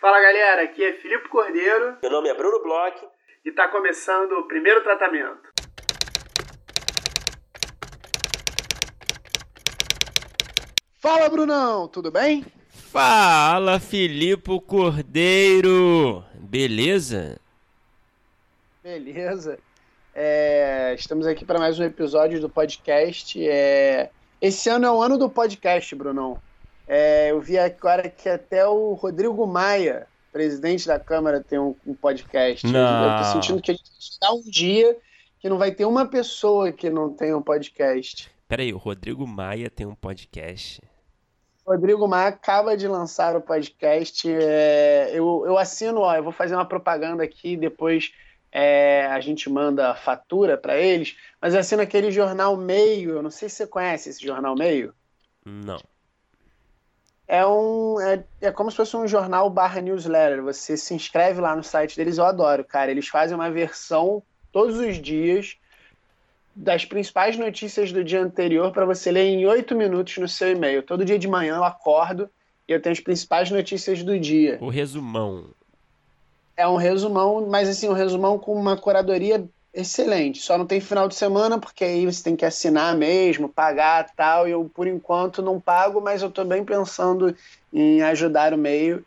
Fala galera, aqui é Filipe Cordeiro. Meu nome é Bruno Bloch. E está começando o primeiro tratamento. Fala Brunão, tudo bem? Fala Filipe Cordeiro, beleza? Beleza. É, estamos aqui para mais um episódio do podcast. É, esse ano é o ano do podcast, Brunão. É, eu vi agora que até o Rodrigo Maia, presidente da Câmara, tem um, um podcast. Não. Eu tô sentindo que a gente está um dia que não vai ter uma pessoa que não tenha um podcast. Peraí, o Rodrigo Maia tem um podcast. Rodrigo Maia acaba de lançar o podcast. É, eu, eu assino, ó, eu vou fazer uma propaganda aqui, depois é, a gente manda fatura para eles, mas eu assino aquele jornal Meio. Eu não sei se você conhece esse jornal Meio. Não é um é, é como se fosse um jornal barra newsletter. Você se inscreve lá no site deles, eu adoro, cara. Eles fazem uma versão todos os dias das principais notícias do dia anterior para você ler em oito minutos no seu e-mail. Todo dia de manhã eu acordo e eu tenho as principais notícias do dia. O resumão. É um resumão, mas assim, um resumão com uma curadoria excelente. Só não tem final de semana, porque aí você tem que assinar mesmo, pagar tal. E eu, por enquanto, não pago, mas eu estou bem pensando em ajudar o meio.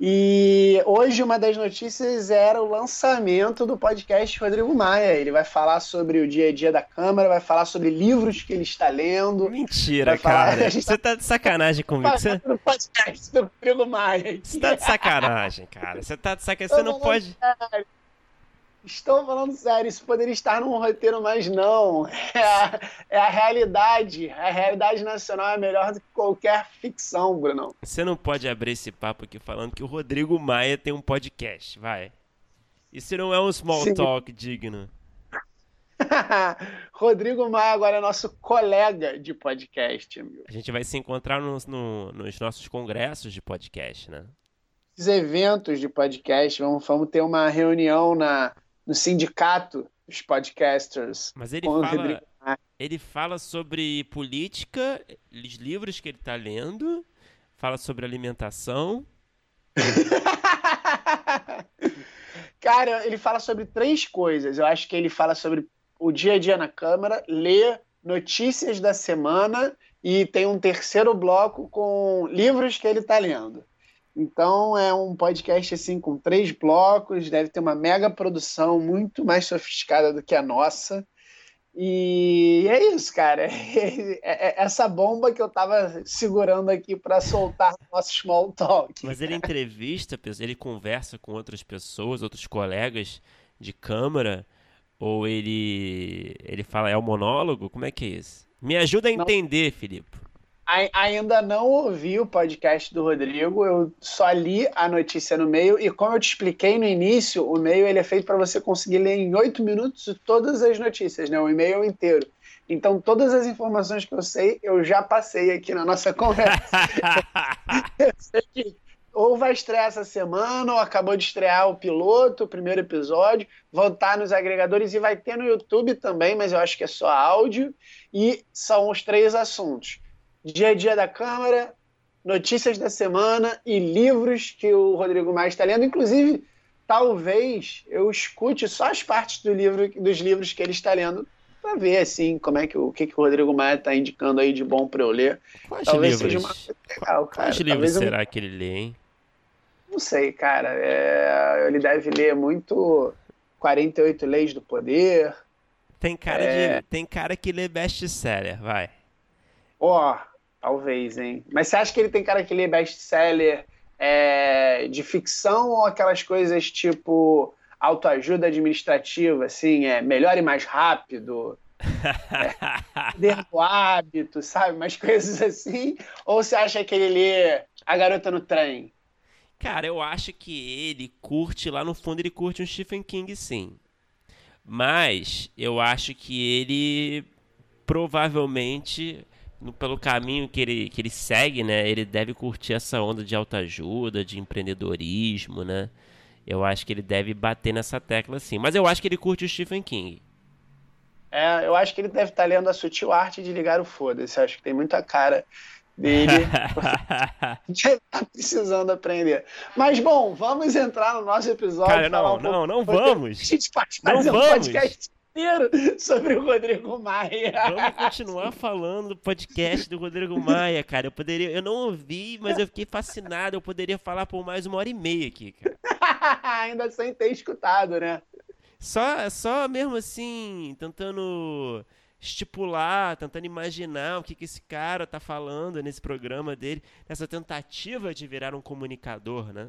E hoje uma das notícias era o lançamento do podcast Rodrigo Maia. Ele vai falar sobre o dia a dia da Câmara, vai falar sobre livros que ele está lendo. Mentira, falar... cara. Você tá de sacanagem comigo. Você... podcast do Rodrigo Maia. Você tá de sacanagem, cara. Você tá de sacanagem. Você não pode. Estou falando sério, isso poderia estar num roteiro, mas não. É a, é a, realidade. A realidade nacional é melhor do que qualquer ficção, Bruno. Você não pode abrir esse papo aqui falando que o Rodrigo Maia tem um podcast, vai. Isso não é um small Sim. talk digno. Rodrigo Maia agora é nosso colega de podcast, amigo. A gente vai se encontrar no, no, nos nossos congressos de podcast, né? Os eventos de podcast, vamos, vamos ter uma reunião na no sindicato dos podcasters. Mas ele fala, ele fala sobre política, os livros que ele está lendo, fala sobre alimentação. Cara, ele fala sobre três coisas. Eu acho que ele fala sobre o dia a dia na Câmara, lê notícias da semana e tem um terceiro bloco com livros que ele está lendo. Então é um podcast assim com três blocos, deve ter uma mega produção muito mais sofisticada do que a nossa. E é isso, cara. É, é essa bomba que eu tava segurando aqui para soltar nosso small talk. Mas ele entrevista, ele conversa com outras pessoas, outros colegas de câmara, ou ele ele fala é o monólogo? Como é que é isso? Me ajuda a entender, Não. Filipe ainda não ouvi o podcast do Rodrigo, eu só li a notícia no meio e como eu te expliquei no início, o meio ele é feito para você conseguir ler em oito minutos todas as notícias, né? O e-mail inteiro. Então todas as informações que eu sei, eu já passei aqui na nossa conversa. eu sei que ou vai estrear essa semana, ou acabou de estrear o piloto, o primeiro episódio, vão estar nos agregadores e vai ter no YouTube também, mas eu acho que é só áudio. E são os três assuntos dia a dia da Câmara, notícias da semana e livros que o Rodrigo Maia está lendo. Inclusive, talvez eu escute só as partes do livro, dos livros que ele está lendo para ver assim como é que o que, que o Rodrigo Maia está indicando aí de bom para eu ler. Quais talvez livros? seja uma legal, cara. Quais livros será eu... que ele lê, hein? Não sei, cara. É... Ele deve ler muito 48 Leis do Poder. Tem cara, é... de... Tem cara que lê best-seller, vai. Ó, oh, Talvez, hein? Mas você acha que ele tem cara que lê best-seller é, de ficção ou aquelas coisas tipo autoajuda administrativa, assim, é melhor e mais rápido? é, hábito, sabe? Umas coisas assim. Ou você acha que ele lê A Garota no Trem? Cara, eu acho que ele curte, lá no fundo, ele curte um Stephen King, sim. Mas eu acho que ele provavelmente no, pelo caminho que ele, que ele segue, né? Ele deve curtir essa onda de autoajuda, de empreendedorismo, né? Eu acho que ele deve bater nessa tecla sim. Mas eu acho que ele curte o Stephen King. É, eu acho que ele deve estar lendo a sutil arte de ligar o foda-se. Acho que tem muita cara dele. tá precisando aprender. Mas bom, vamos entrar no nosso episódio. Cara, não, um não, não vamos. A gente pode fazer não um vamos. podcast inteiro sobre o Rodrigo Maia. Vamos continuar falando do podcast do Rodrigo Maia, cara. Eu poderia, eu não ouvi, mas eu fiquei fascinado. Eu poderia falar por mais uma hora e meia aqui, cara. Ainda sem ter escutado, né? Só, só mesmo assim, tentando estipular, tentando imaginar o que, que esse cara tá falando nesse programa dele, nessa tentativa de virar um comunicador, né?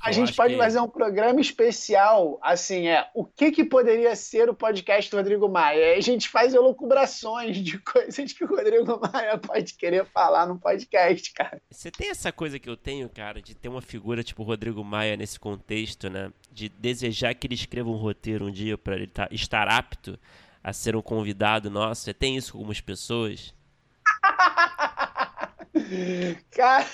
A gente pode que... fazer um programa especial, assim, é o que, que poderia ser o podcast do Rodrigo Maia. a gente faz elucubrações de coisas que o Rodrigo Maia pode querer falar no podcast, cara. Você tem essa coisa que eu tenho, cara, de ter uma figura tipo o Rodrigo Maia nesse contexto, né? De desejar que ele escreva um roteiro um dia para ele tá, estar apto a ser um convidado nosso? Você tem isso com algumas pessoas? Cara,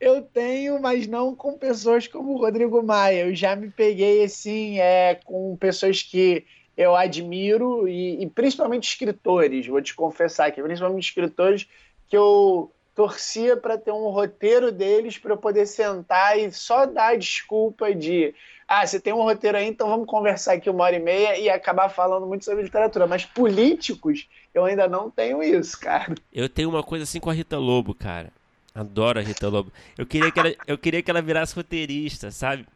eu tenho, mas não com pessoas como o Rodrigo Maia. Eu já me peguei assim, é, com pessoas que eu admiro e, e principalmente escritores. Vou te confessar que principalmente escritores que eu torcia para ter um roteiro deles para eu poder sentar e só dar a desculpa de ah, você tem um roteiro aí, então vamos conversar aqui uma hora e meia e acabar falando muito sobre literatura. Mas políticos, eu ainda não tenho isso, cara. Eu tenho uma coisa assim com a Rita Lobo, cara. Adoro a Rita Lobo. Eu queria que ela, eu queria que ela virasse roteirista, sabe?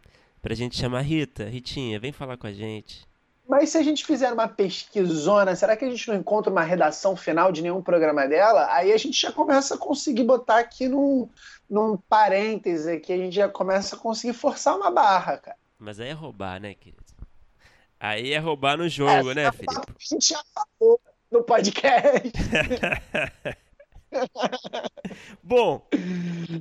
Pra gente chamar Rita. Ritinha, vem falar com a gente. Mas se a gente fizer uma pesquisona, será que a gente não encontra uma redação final de nenhum programa dela? Aí a gente já começa a conseguir botar aqui num, num parêntese que a gente já começa a conseguir forçar uma barra, cara. Mas aí é roubar, né, querido? Aí é roubar no jogo, é, né, Felipe? A gente já falou no podcast. Bom,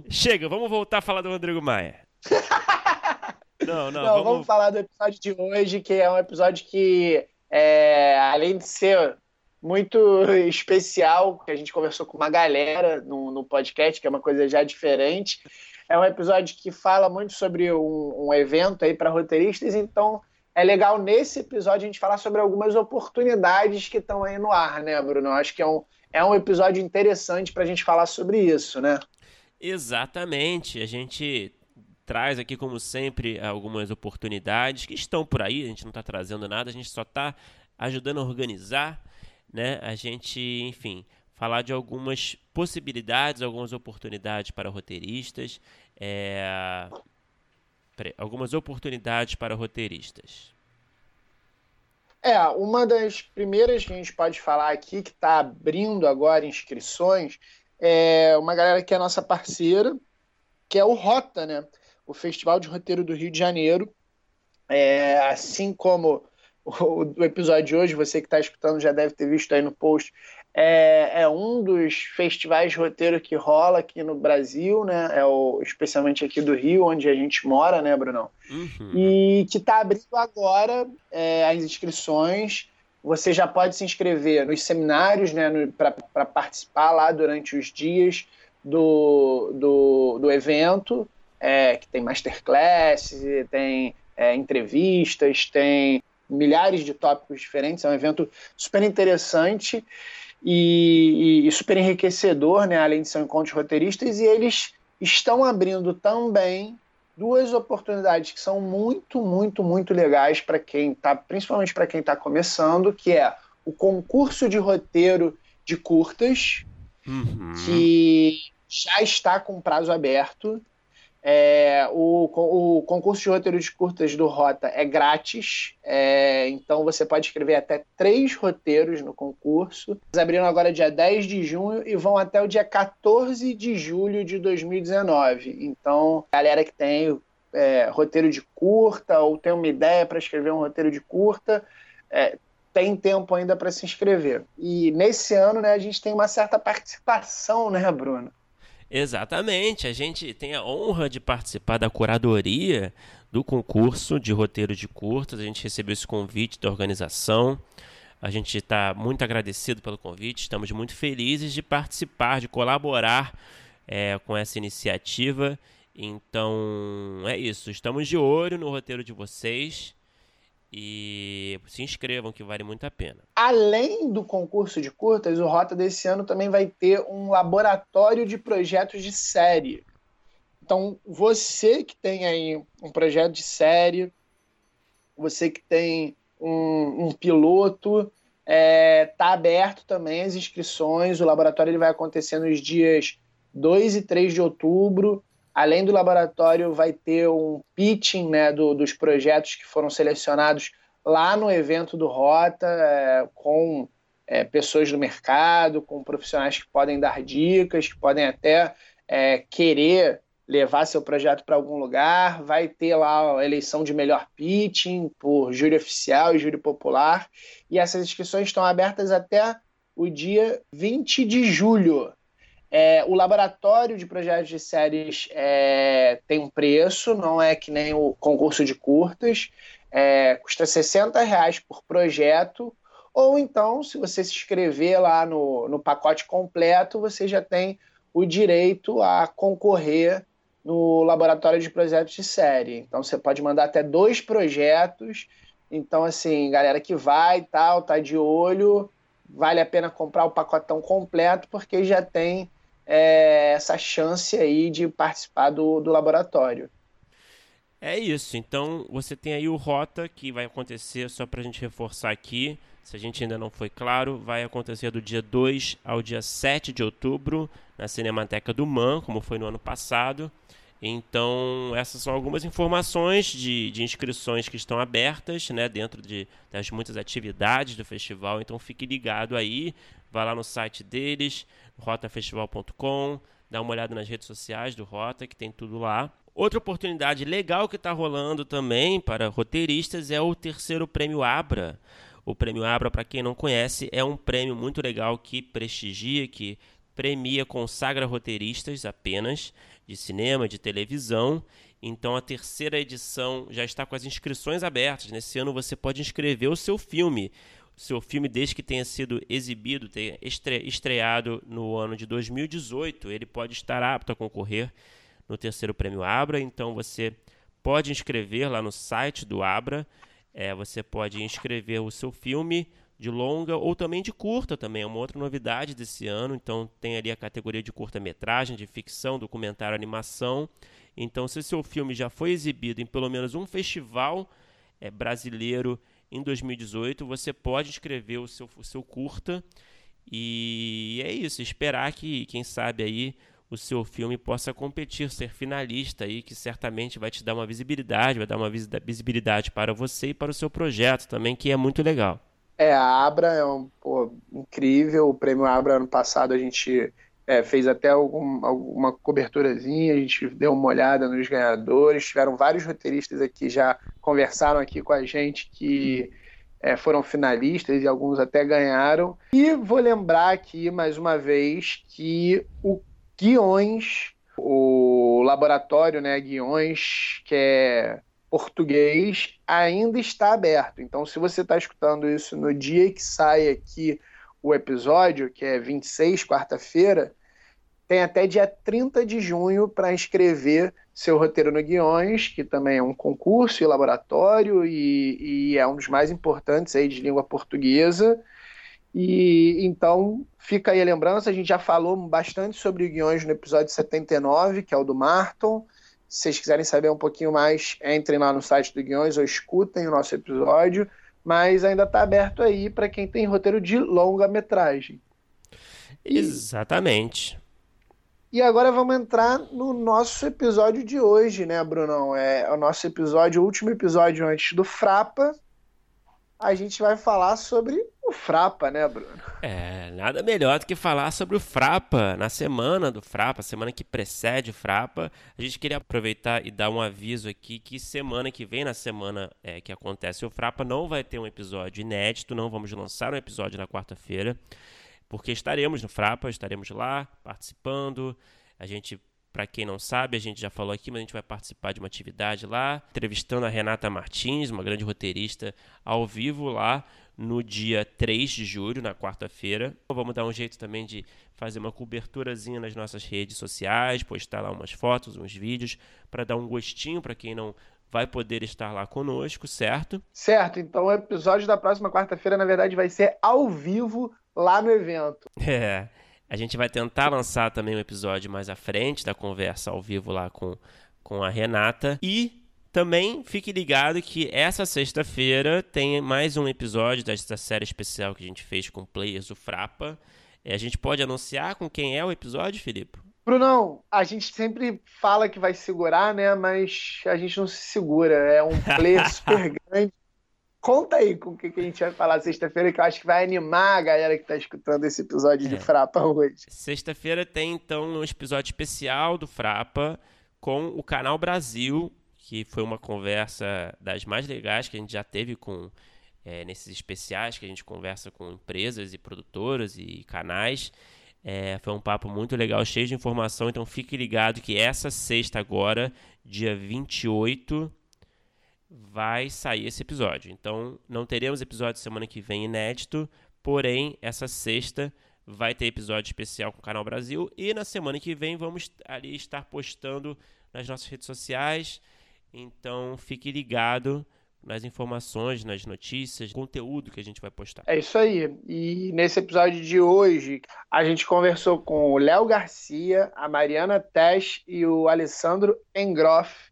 chega, vamos voltar a falar do Rodrigo Maia. Não, não, não vamos... vamos... falar do episódio de hoje, que é um episódio que, é, além de ser muito especial, que a gente conversou com uma galera no, no podcast, que é uma coisa já diferente, é um episódio que fala muito sobre um, um evento aí para roteiristas, então é legal nesse episódio a gente falar sobre algumas oportunidades que estão aí no ar, né, Bruno? Eu acho que é um, é um episódio interessante para a gente falar sobre isso, né? Exatamente. A gente traz aqui, como sempre, algumas oportunidades que estão por aí. A gente não está trazendo nada, a gente só está ajudando a organizar, né? A gente, enfim, falar de algumas possibilidades, algumas oportunidades para roteiristas. É... Algumas oportunidades para roteiristas. É, uma das primeiras que a gente pode falar aqui, que está abrindo agora inscrições, é uma galera que é nossa parceira, que é o Rota, né? O Festival de Roteiro do Rio de Janeiro. É, assim como o, o episódio de hoje, você que está escutando já deve ter visto aí no post, é, é, um dos festivais de roteiro que rola aqui no Brasil, né? É o, especialmente aqui do Rio, onde a gente mora, né, Brunão? Uhum. E que está abrindo agora é, as inscrições. Você já pode se inscrever nos seminários, né, para participar lá durante os dias do, do, do evento, é, que tem masterclass, tem é, entrevistas, tem milhares de tópicos diferentes. É um evento super interessante e, e, super enriquecedor, né, além de ser um encontro de roteiristas, e eles estão abrindo também duas oportunidades que são muito, muito, muito legais para quem está, principalmente para quem está começando, que é o concurso de roteiro de curtas, uhum. que já está com prazo aberto. É, o, o, concurso de roteiro de curtas do Rota é grátis, é, então você pode escrever até três roteiros no concurso. Eles abriram agora dia 10 de junho e vão até o dia 14 de julho de 2019. Então, galera que tem é, roteiro de curta ou tem uma ideia para escrever um roteiro de curta, é, tem tempo ainda para se inscrever. E nesse ano né, a gente tem uma certa participação, né, Bruno? Exatamente, a gente tem a honra de participar da curadoria do concurso de roteiro de curtas. A gente recebeu esse convite da organização. A gente está muito agradecido pelo convite, estamos muito felizes de participar, de colaborar é, com essa iniciativa. Então é isso, estamos de olho no roteiro de vocês E se inscrevam, que vale muito a pena. Além do concurso de curtas, o Rota desse ano também vai ter um laboratório de projetos de série. Então, você que tem aí um projeto de série, você que tem um, um piloto, é, tá aberto também as inscrições. O laboratório ele vai acontecer nos dias 2 e 3 de outubro. Além do laboratório, vai ter um pitching né, do, dos projetos que foram selecionados lá no evento do Rota, é, com é, pessoas do mercado, com profissionais que podem dar dicas, que podem até é, querer levar seu projeto para algum lugar. Vai ter lá a eleição de melhor pitching por júri oficial e júri popular. E essas inscrições estão abertas até o dia 20 de julho. É, o laboratório de projetos de séries é, tem um preço, não é que nem o concurso de curtas, é, custa 60 reais por projeto, ou então, se você se inscrever lá no, no pacote completo, você já tem o direito a concorrer no laboratório de projetos de série. Então, você pode mandar até dois projetos. Então, assim, galera que vai e tal, tá de olho, vale a pena comprar o pacotão completo, porque já tem é, essa chance aí de participar do, do laboratório. É isso. Então você tem aí o Rota que vai acontecer, só para a gente reforçar aqui, se a gente ainda não foi claro, vai acontecer do dia 2 ao dia 7 de outubro na Cinemateca do MAN, como foi no ano passado. Então, essas são algumas informações de, de inscrições que estão abertas né, dentro de, das muitas atividades do festival. Então, fique ligado aí, vá lá no site deles, rotafestival.com, dá uma olhada nas redes sociais do Rota, que tem tudo lá. Outra oportunidade legal que está rolando também para roteiristas é o terceiro prêmio Abra. O prêmio Abra, para quem não conhece, é um prêmio muito legal que prestigia, que premia, consagra roteiristas apenas de cinema, de televisão. Então a terceira edição já está com as inscrições abertas. Nesse ano você pode inscrever o seu filme. O seu filme, desde que tenha sido exibido, tenha estreado no ano de 2018, ele pode estar apto a concorrer no terceiro prêmio Abra. Então você pode inscrever lá no site do Abra. É, você pode inscrever o seu filme de longa ou também de curta também, é uma outra novidade desse ano. Então tem ali a categoria de curta-metragem, de ficção, documentário, animação. Então se seu filme já foi exibido em pelo menos um festival é, brasileiro em 2018, você pode inscrever o seu, o seu curta. E é isso, esperar que, quem sabe aí, o seu filme possa competir, ser finalista aí, que certamente vai te dar uma visibilidade, vai dar uma visibilidade para você e para o seu projeto também, que é muito legal. É, a Abra é um, pô, incrível. O prêmio Abra ano passado a gente é, fez até algum, alguma coberturazinha, a gente deu uma olhada nos ganhadores. Tiveram vários roteiristas aqui já conversaram aqui com a gente que é, foram finalistas e alguns até ganharam. E vou lembrar aqui mais uma vez que o Guiões, o laboratório, né, Guiões, que é português ainda está aberto. Então, se você está escutando isso no dia que sai aqui o episódio, que é 26, quarta-feira, tem até dia 30 de junho para inscrever seu roteiro no Guiões, que também é um concurso e laboratório e, e, é um dos mais importantes aí de língua portuguesa. E então fica aí a lembrança, a gente já falou bastante sobre o Guiões no episódio 79, que é o do Marton. Se vocês quiserem saber um pouquinho mais, entrem lá no site do Guiões ou escutem o nosso episódio. Mas ainda está aberto aí para quem tem roteiro de longa-metragem. Exatamente. E agora vamos entrar no nosso episódio de hoje, né, Brunão? É o nosso episódio, o último episódio antes do Frapa. A gente vai falar sobre o Frapa, né, Bruno? É, nada melhor do que falar sobre o Frapa na semana do Frapa, semana que precede o Frapa. A gente queria aproveitar e dar um aviso aqui que semana que vem, na semana é, que acontece o Frapa, não vai ter um episódio inédito, não vamos lançar um episódio na quarta-feira, porque estaremos no Frapa, estaremos lá participando. A gente para quem não sabe, a gente já falou aqui, mas a gente vai participar de uma atividade lá, entrevistando a Renata Martins, uma grande roteirista, ao vivo lá no dia 3 de julho, na quarta-feira. Vamos dar um jeito também de fazer uma coberturazinha nas nossas redes sociais, postar lá umas fotos, uns vídeos, para dar um gostinho para quem não, vai poder estar lá conosco, certo? Certo. Então o episódio da próxima quarta-feira, na verdade, vai ser ao vivo lá no evento. É. A gente vai tentar lançar também um episódio mais à frente da conversa ao vivo lá com, com a Renata. E também fique ligado que essa sexta-feira tem mais um episódio desta série especial que a gente fez com players do Frapa. É, a gente pode anunciar com quem é o episódio, Felipe? Brunão, a gente sempre fala que vai segurar, né? Mas a gente não se segura. É um player super grande. Conta aí com o que, a gente vai falar sexta-feira, que eu acho que vai animar a galera que está escutando esse episódio é. de Frapa hoje. Sexta-feira tem, então, um episódio especial do Frapa com o Canal Brasil, que foi uma conversa das mais legais que a gente já teve com é, nesses especiais, que a gente conversa com empresas e produtoras e canais. É, foi um papo muito legal, cheio de informação, então fique ligado que essa sexta agora, dia 28 vai sair esse episódio. Então, não teremos episódio semana que vem inédito, porém, essa sexta vai ter episódio especial com o Canal Brasil e na semana que vem vamos ali estar postando nas nossas redes sociais. Então, fique ligado nas informações, nas notícias, conteúdo que a gente vai postar. É isso aí. E nesse episódio de hoje, a gente conversou com o Léo Garcia, a Mariana Tesch e o Alessandro Engroff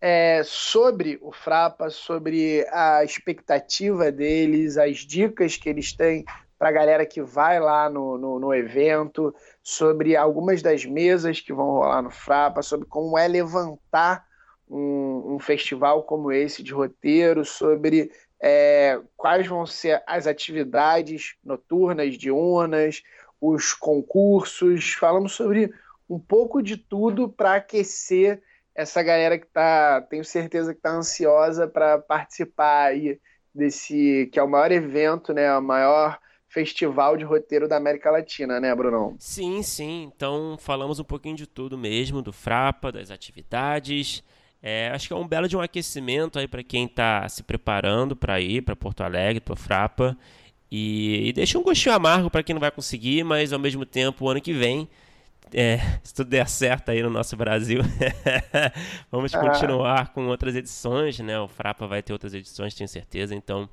é, sobre o Frapa, sobre a expectativa deles, as dicas que eles têm para a galera que vai lá no, no, no, evento, sobre algumas das mesas que vão rolar no Frapa, sobre como é levantar um, um festival como esse de roteiro, sobre é, quais vão ser as atividades noturnas, diurnas, os concursos. Falamos sobre um pouco de tudo para aquecer essa galera que tá, tenho certeza que tá ansiosa para participar aí desse, que é o maior evento, né, o maior festival de roteiro da América Latina, né, Brunão? Sim, sim. Então falamos um pouquinho de tudo mesmo, do Frapa, das atividades. É, acho que é um belo de um aquecimento aí para quem está se preparando para ir para Porto Alegre, para Frapa. E, e deixa um gostinho amargo para quem não vai conseguir, mas ao mesmo tempo, o ano que vem é, se tudo der certo aí no nosso Brasil, vamos ah. continuar com outras edições, né? O Frapa vai ter outras edições, tenho certeza. Então,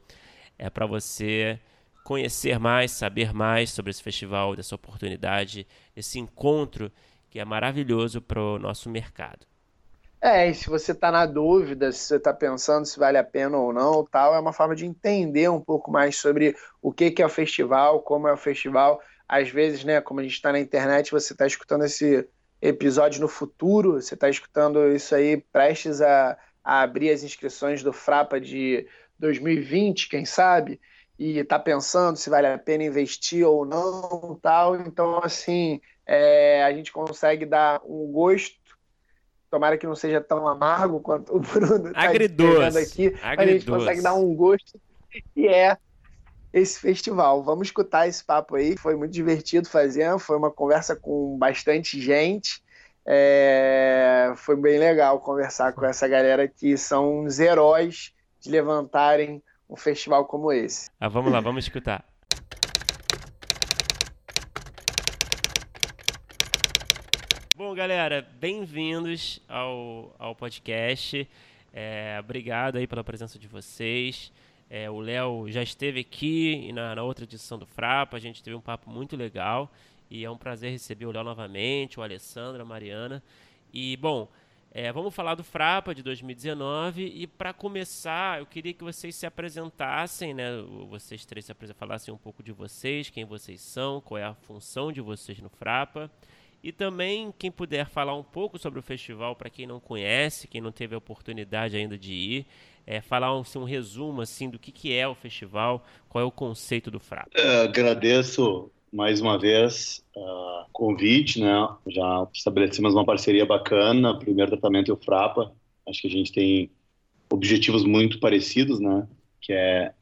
é para você conhecer mais, saber mais sobre esse festival, dessa oportunidade, esse encontro que é maravilhoso para o nosso mercado. É, e se você está na dúvida, se você está pensando se vale a pena ou não, tal, é uma forma de entender um pouco mais sobre o que, que é o festival, como é o festival às vezes, né, como a gente está na internet, você está escutando esse episódio no futuro, você está escutando isso aí prestes a, a, abrir as inscrições do Frapa de 2020, quem sabe, e está pensando se vale a pena investir ou não, tal. Então, assim, é, a gente consegue dar um gosto. Tomara que não seja tão amargo quanto o Bruno está aqui. Agridoce. A gente consegue dar um gosto que é esse festival. Vamos escutar esse papo aí. Foi muito divertido fazer, foi uma conversa com bastante gente. É... Foi bem legal conversar com essa galera que são os heróis de levantarem um festival como esse. Ah, vamos lá, vamos escutar. Bom, galera, bem-vindos ao, ao podcast. É, obrigado aí pela presença de vocês. É, o Léo já esteve aqui na, na, outra edição do Frapa, a gente teve um papo muito legal e é um prazer receber o Léo novamente, o Alessandro, a Mariana. E, bom, é, vamos falar do Frapa de 2019 e para começar eu queria que vocês se apresentassem, né? Vocês três se falassem um pouco de vocês, quem vocês são, qual é a função de vocês no Frapa. E também, quem puder falar um pouco sobre o festival, para quem não conhece, quem não teve a oportunidade ainda de ir, é, falar um, assim, um, resumo assim do que, que é o festival, qual é o conceito do Frapa. É, agradeço mais uma vez o uh, convite, né? Já estabelecemos uma parceria bacana, primeiro tratamento e o Frapa. Acho que a gente tem objetivos muito parecidos, né? Que é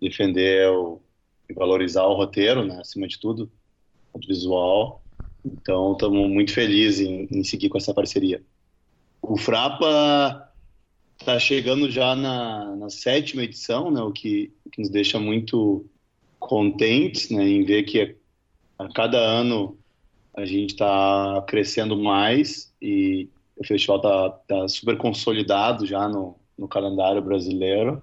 defender o, e valorizar o roteiro, né? Acima de tudo, o visual. Então, estamos muito felizes em, em seguir com essa parceria. O Frapa está chegando já na, na, sétima edição, né, o que, que nos deixa muito contentes né, em ver que a, cada ano a gente está crescendo mais e o festival está tá super consolidado já no, no calendário brasileiro.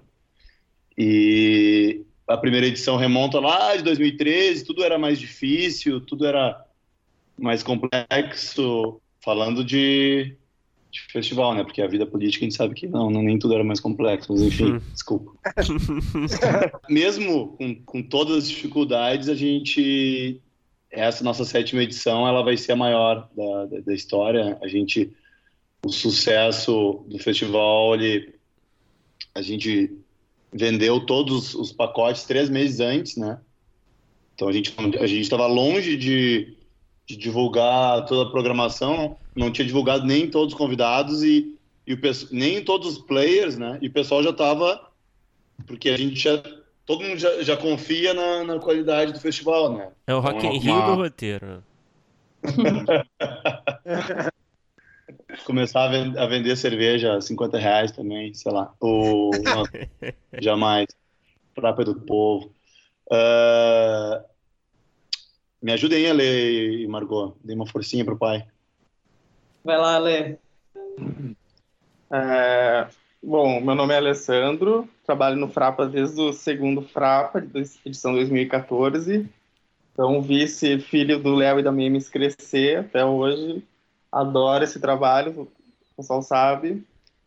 E a primeira edição remonta lá de 2013, tudo era mais difícil, tudo era mais complexo, falando de, de festival, né? Porque a vida política a gente sabe que não, não nem tudo era mais complexo, mas enfim, hum. desculpa. Mesmo com, com todas as dificuldades, a gente essa nossa sétima edição ela vai ser a maior da, da, da história. A gente o sucesso do festival, ele, a gente vendeu todos os pacotes três meses antes, né? Então a gente a gente estava longe de, de, divulgar toda a programação, não tinha divulgado nem todos os convidados e, e o, nem todos os players, né? E o pessoal já estava porque a gente já todo mundo já, já confia na, na, qualidade do festival, né? É o Rock então, in Rio uma... do roteiro. começar a, vender cerveja a 50 reais também, sei lá. Ou, jamais. Própria do povo. Uh, me ajudem a ler, Margot. Dê uma forcinha pro pai. Vai lá, Lê. É, bom, meu nome é Alessandro, trabalho no Frapa desde o segundo Frapa, edição 2014. Então, vice filho do Léo e da Memes crescer até hoje adoro esse trabalho, o pessoal sabe.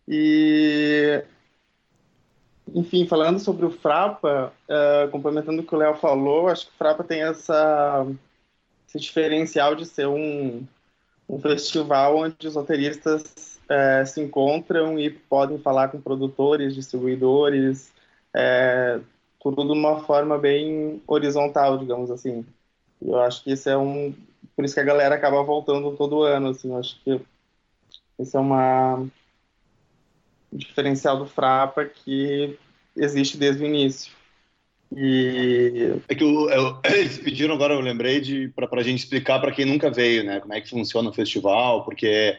E, enfim, falando sobre o Frapa, uh, complementando o que o Léo falou, acho que o Frapa tem essa, esse diferencial de ser um, um festival onde os roteiristas uh, se encontram e podem falar com produtores, distribuidores, uh, tudo de uma forma bem horizontal, digamos assim. Eu acho que isso é um por isso que a galera acaba voltando todo ano, assim, eu acho que esse é uma um diferencial do Frapa que existe desde o início. E... É que eu, eu, eles pediram agora, eu lembrei, de para a gente explicar para quem nunca veio, né, como é que funciona o festival, porque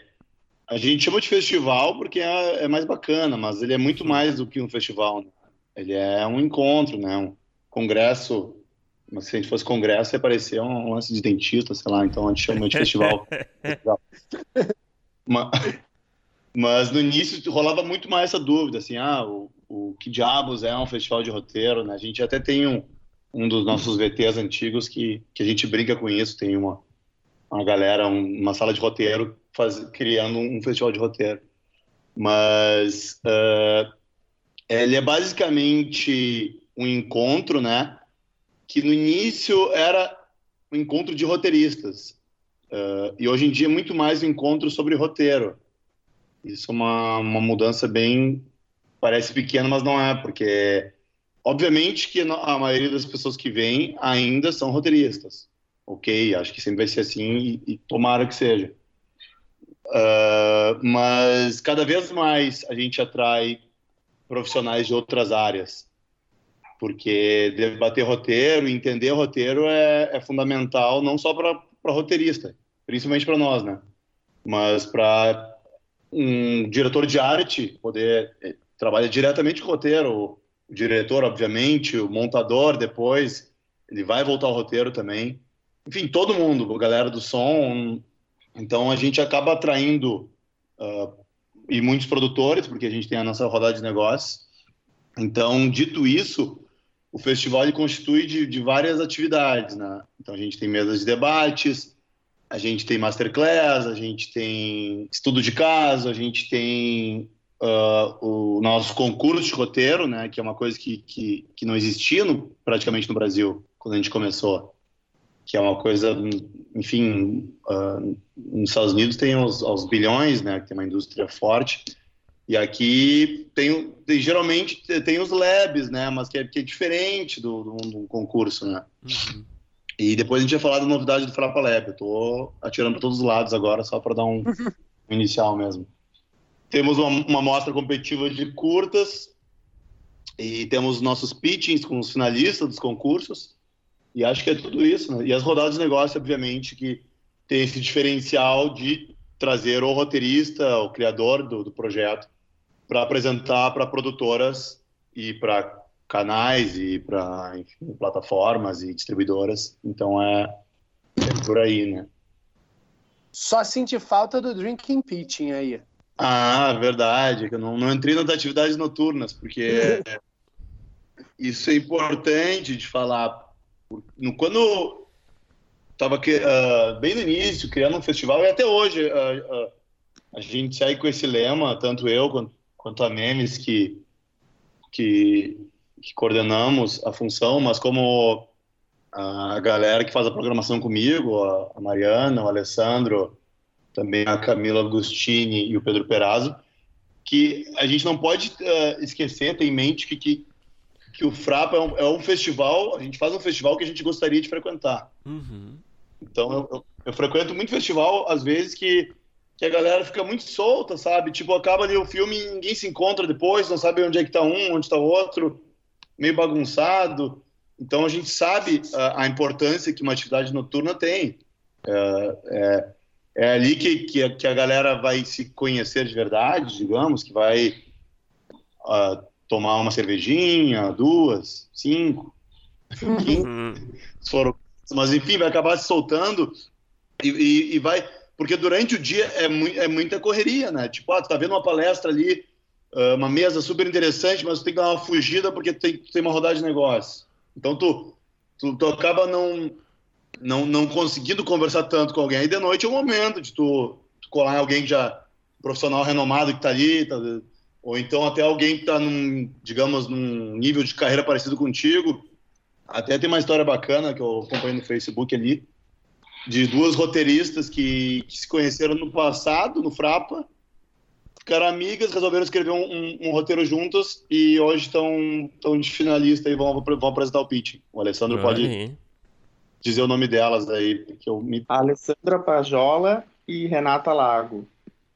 a gente chama de festival porque é, é mais bacana, mas ele é muito mais do que um festival. Né? Ele é um encontro, né, um congresso mas se a gente fosse congresso, ia parecer um lance de dentista, sei lá, então a gente chama de festival. mas, mas, no início rolava muito mais essa dúvida, assim, ah, o, o que diabos é um festival de roteiro, né? A gente até tem um, um dos nossos VTs antigos que, que a gente brinca com isso, tem uma, uma galera, um, uma sala de roteiro faz, criando um festival de roteiro. Mas uh, ele é basicamente um encontro, né? que no início era um encontro de roteiristas. Uh, e hoje em dia é muito mais um encontro sobre roteiro. Isso é uma, uma mudança bem. Parece pequena, mas não é, porque. Obviamente que a maioria das pessoas que vêm ainda são roteiristas. Ok, acho que sempre vai ser assim e, e tomara que seja. Uh, mas cada vez mais a gente atrai profissionais de outras áreas porque debater roteiro, entender roteiro é, é fundamental não só para roteirista, principalmente para nós, né? Mas para um diretor de arte poder eh, trabalhar diretamente com roteiro, o diretor, obviamente, o montador depois, ele vai voltar ao roteiro também. Enfim, todo mundo, a galera do som. Então a gente acaba atraindo uh, e muitos produtores, porque a gente tem a nossa rodada de negócios. Então, dito isso, o festival ele constitui de, de várias atividades, né? Então a gente tem mesas de debates, a gente tem masterclass, a gente tem estudo de caso, a gente tem uh, o nosso concurso de roteiro, né? Que é uma coisa que, que, que não existia no, praticamente no Brasil quando a gente começou, que é uma coisa, enfim, uh, nos Estados Unidos tem os, bilhões, né? Que tem uma indústria forte e aqui tem, tem, geralmente tem os labs, né? Mas que é, que é diferente do, do, do, concurso, né? Uhum. E depois a gente vai falar da novidade do Frapa Lab. Eu tô atirando para todos os lados agora, só para dar um, um, inicial mesmo. Temos uma, uma mostra competitiva de curtas e temos nossos pitchings com os finalistas dos concursos. E acho que é tudo isso, né? E as rodadas de negócio, obviamente, que tem esse diferencial de trazer o roteirista, o criador do, do projeto, para apresentar para produtoras e para canais e para plataformas e distribuidoras. Então é, é, por aí, né? Só senti falta do drinking pitching aí. Ah, verdade. Eu não, não entrei nas atividades noturnas, porque isso é importante de falar. Quando estava uh, bem no início, criando um festival, e até hoje uh, uh, a gente sai com esse lema, tanto eu quanto, quanto a Memes, que, que, que coordenamos a função, mas como a galera que faz a programação comigo, a, Mariana, o Alessandro, também a Camila Agostini e o Pedro Perazzo, que a gente não pode uh, esquecer, ter em mente que, que, que o Frapa é um, é um, festival, a gente faz um festival que a gente gostaria de frequentar. Uhum. Então, eu, eu, eu, frequento muito festival, às vezes, que, que a galera fica muito solta, sabe? Tipo, acaba ali o filme e ninguém se encontra depois, não sabe onde é que tá um, onde tá o outro, meio bagunçado. Então, a gente sabe a, a importância que uma atividade noturna tem. É, é, é ali que, que a, que, a galera vai se conhecer de verdade, digamos, que vai uh, tomar uma cervejinha, duas, cinco, quinze, mas enfim, vai acabar se soltando e, e, e vai, porque durante o dia é, mu é, muita correria, né? Tipo, ah, tu tá vendo uma palestra ali, uma mesa super interessante, mas tu tem que dar uma fugida porque tem, tem uma rodada de negócio. Então tu, tu, tu acaba não não, não conseguindo conversar tanto com alguém. Aí de noite é o momento de tu, tu colar alguém que já profissional renomado que está ali, tá, ou então até alguém que está num, digamos, num nível de carreira parecido contigo. Até tem uma história bacana que eu acompanhei no Facebook ali, de duas roteiristas que, que se conheceram no passado, no Frapa, ficaram amigas, resolveram escrever um, um, um roteiro juntos e hoje estão de finalista e vão, vão apresentar o pitch. O Alessandro pode dizer o nome delas aí, que eu me... Alessandra Pajola e Renata Lago.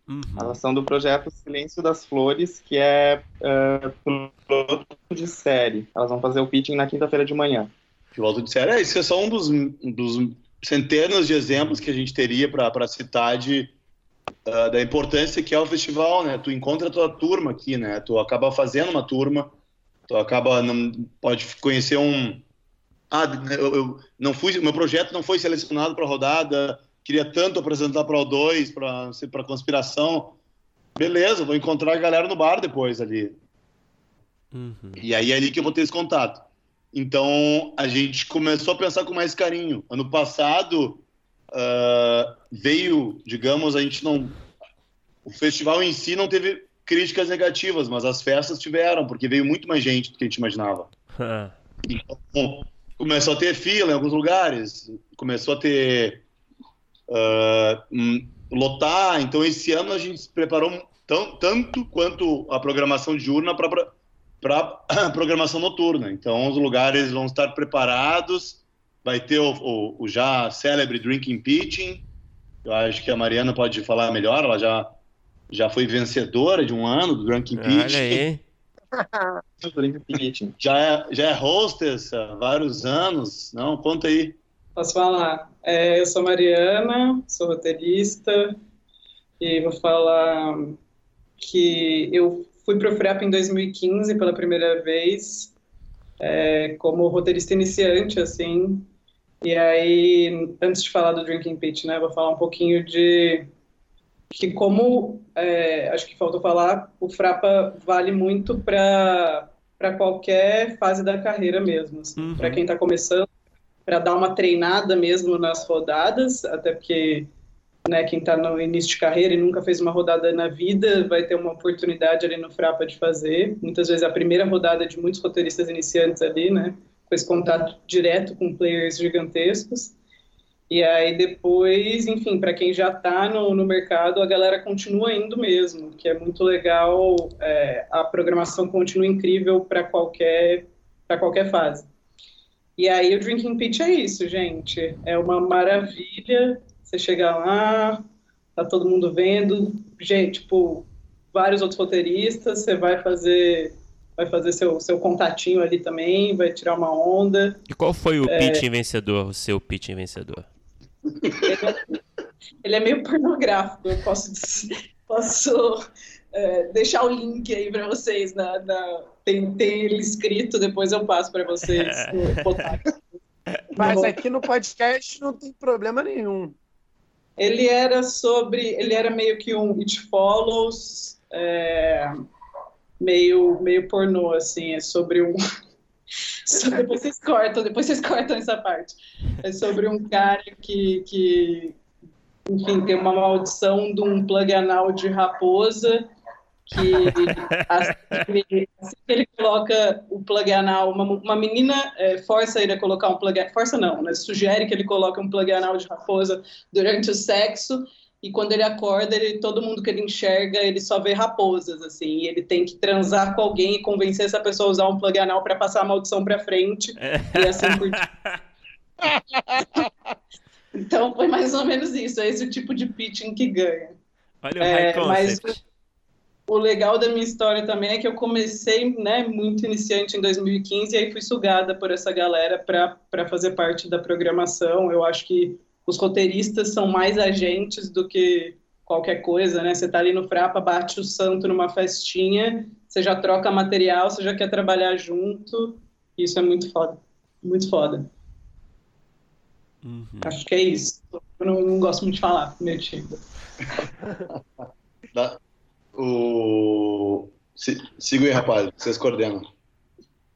Uhum. Elas são do projeto Silêncio das Flores, que é uh, piloto de série. Elas vão fazer o pitching na quinta-feira de manhã. Piloto de série, é, isso é só um dos, dos centenas de exemplos que a gente teria para citar de, uh, da importância que é o festival, né? Tu encontra a tua turma aqui, né? Tu acaba fazendo uma turma, tu acaba, não, pode conhecer um ah, eu, eu não fui, meu projeto não foi selecionado para a rodada, queria tanto apresentar para o 2, para conspiração. Beleza, vou encontrar a galera no bar depois ali. Uhum. E aí é ali que eu vou ter esse contato. Então a gente começou a pensar com mais carinho. Ano passado uh, veio, digamos, a gente não. O festival em si não teve críticas negativas, mas as festas tiveram, porque veio muito mais gente do que a gente imaginava. então, começou a ter fila em alguns lugares, começou a ter uh, lotar. Então esse ano a gente se preparou tão, tanto quanto a programação diurna para a programação noturna. Então os lugares vão estar preparados. Vai ter o, o, o já célebre Drinking Pitching. Eu acho que a Mariana pode falar melhor. Ela já já foi vencedora de um ano do Drinking Pitching. Olha aí. já, é, já é hostess há vários anos, não? Conta aí. Posso falar? É, eu sou Mariana, sou roteirista e vou falar que eu fui para o FREP em 2015 pela primeira vez, é, como roteirista iniciante, assim. E aí, antes de falar do Drinking Pitch, né, vou falar um pouquinho de que como é, acho que faltou falar, o Frapa vale muito para para qualquer fase da carreira mesmo, assim, uhum. para quem está começando, para dar uma treinada mesmo nas rodadas, até porque né, quem está no início de carreira e nunca fez uma rodada na vida vai ter uma oportunidade ali no Frapa de fazer. Muitas vezes a primeira rodada de muitos roteiristas iniciantes ali, né, esse contato direto com players gigantescos. E aí depois, enfim, para quem já está no, no mercado, a galera continua indo mesmo, que é muito legal. É, a programação continua incrível para qualquer para qualquer fase. E aí o Drinking Pitch é isso, gente. É uma maravilha. Você chega lá, tá todo mundo vendo, gente, tipo, vários outros roteiristas, você vai fazer vai fazer seu, seu contatinho ali também, vai tirar uma onda. E qual foi o é... pitch vencedor, o seu pitch vencedor? Ele é, meio pornográfico, eu posso, posso é, deixar o link aí para vocês. Na, na, tem, tem ele escrito, depois eu passo para vocês Mas aqui no podcast não tem problema nenhum. Ele era sobre, ele era meio que um It Follows, é, meio, meio pornô, assim, é sobre um... depois vocês cortam, depois vocês cortam essa parte. É sobre um cara que, que enfim, tem uma maldição de um plug anal de raposa que assim que, assim que ele coloca o plug anal, uma, uma menina é, força ele a colocar um plug força não, né, sugere que ele coloque um plug anal de raposa durante o sexo e quando ele acorda, ele, todo mundo que ele enxerga, ele só vê raposas, assim, e ele tem que transar com alguém e convencer essa pessoa a usar um plug anal para passar a maldição para frente, e assim por Então foi mais ou menos isso, é esse o tipo de pitching que ganha. Olha o é, mas o legal da minha história também é que eu comecei, né, muito iniciante em 2015 e aí fui sugada por essa galera para fazer parte da programação. Eu acho que os roteiristas são mais agentes do que qualquer coisa, né? Você tá ali no Frapa, bate o santo numa festinha, você já troca material, você já quer trabalhar junto. Isso é muito foda. Muito foda. Uhum. Acho que é isso. Eu não, não gosto muito de falar, meu tipo. o... Siga aí, rapaz, vocês coordenam.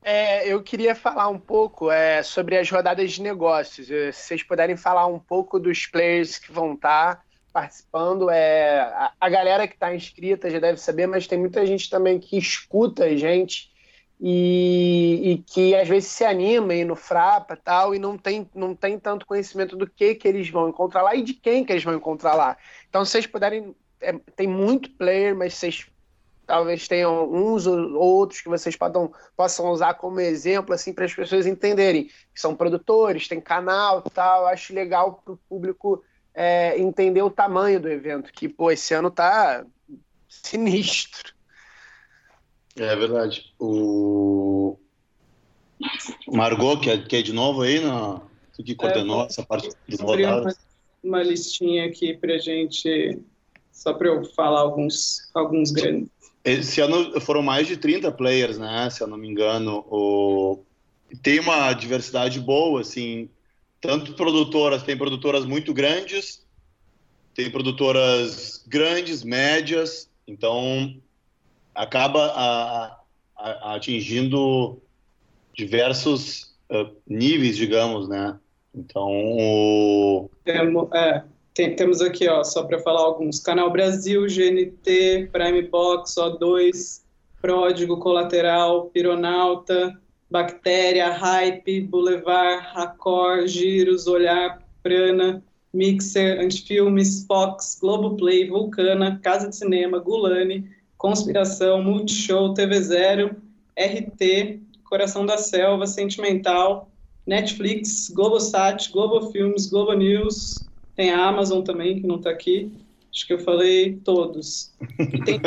É, eu queria falar um pouco é, sobre as rodadas de negócios. Se vocês puderem falar um pouco dos players que vão estar tá participando. É, a, a galera que está inscrita já deve saber, mas tem muita gente também que escuta a gente e, e, que às vezes se anima e no Frapa tal e não tem, não tem tanto conhecimento do que, que eles vão encontrar lá e de quem que eles vão encontrar lá. Então, se vocês puderem, é, tem muito player, mas vocês talvez tenham uns ou outros que vocês podam, possam usar como exemplo assim para as pessoas entenderem que são produtores, tem canal tal. Acho legal para o público é, entender o tamanho do evento, que pô, esse ano tá sinistro. É verdade. O Margot, que é, que é de novo aí, na... tu que coordenou é, essa parte dos rodadas. Uma, uma listinha aqui pra gente, só para eu falar alguns, alguns grandes. Esse ano foram mais de 30 players, né? Se eu não me engano. O... Tem uma diversidade boa, assim. Tanto produtoras, tem produtoras muito grandes, tem produtoras grandes, médias. Então, acaba a, a, atingindo diversos uh, níveis, digamos, né? Então, o... Temos, é, tem, temos aqui, ó, só para falar alguns, Canal Brasil, GNT, Prime Box, O2, Pródigo, Colateral, Pironauta, Bactéria, Hype, Boulevard, Racor, Giros, Olhar, Prana, Mixer, Antifilmes, Fox, Globoplay, Vulcana, Casa de Cinema, Gulani, Conspiração, Multishow, TV Zero, RT, Coração da Selva, Sentimental, Netflix, Globosat, Globo Filmes, Globo News, tem a Amazon também, que não está aqui. Acho que eu falei todos. E tem,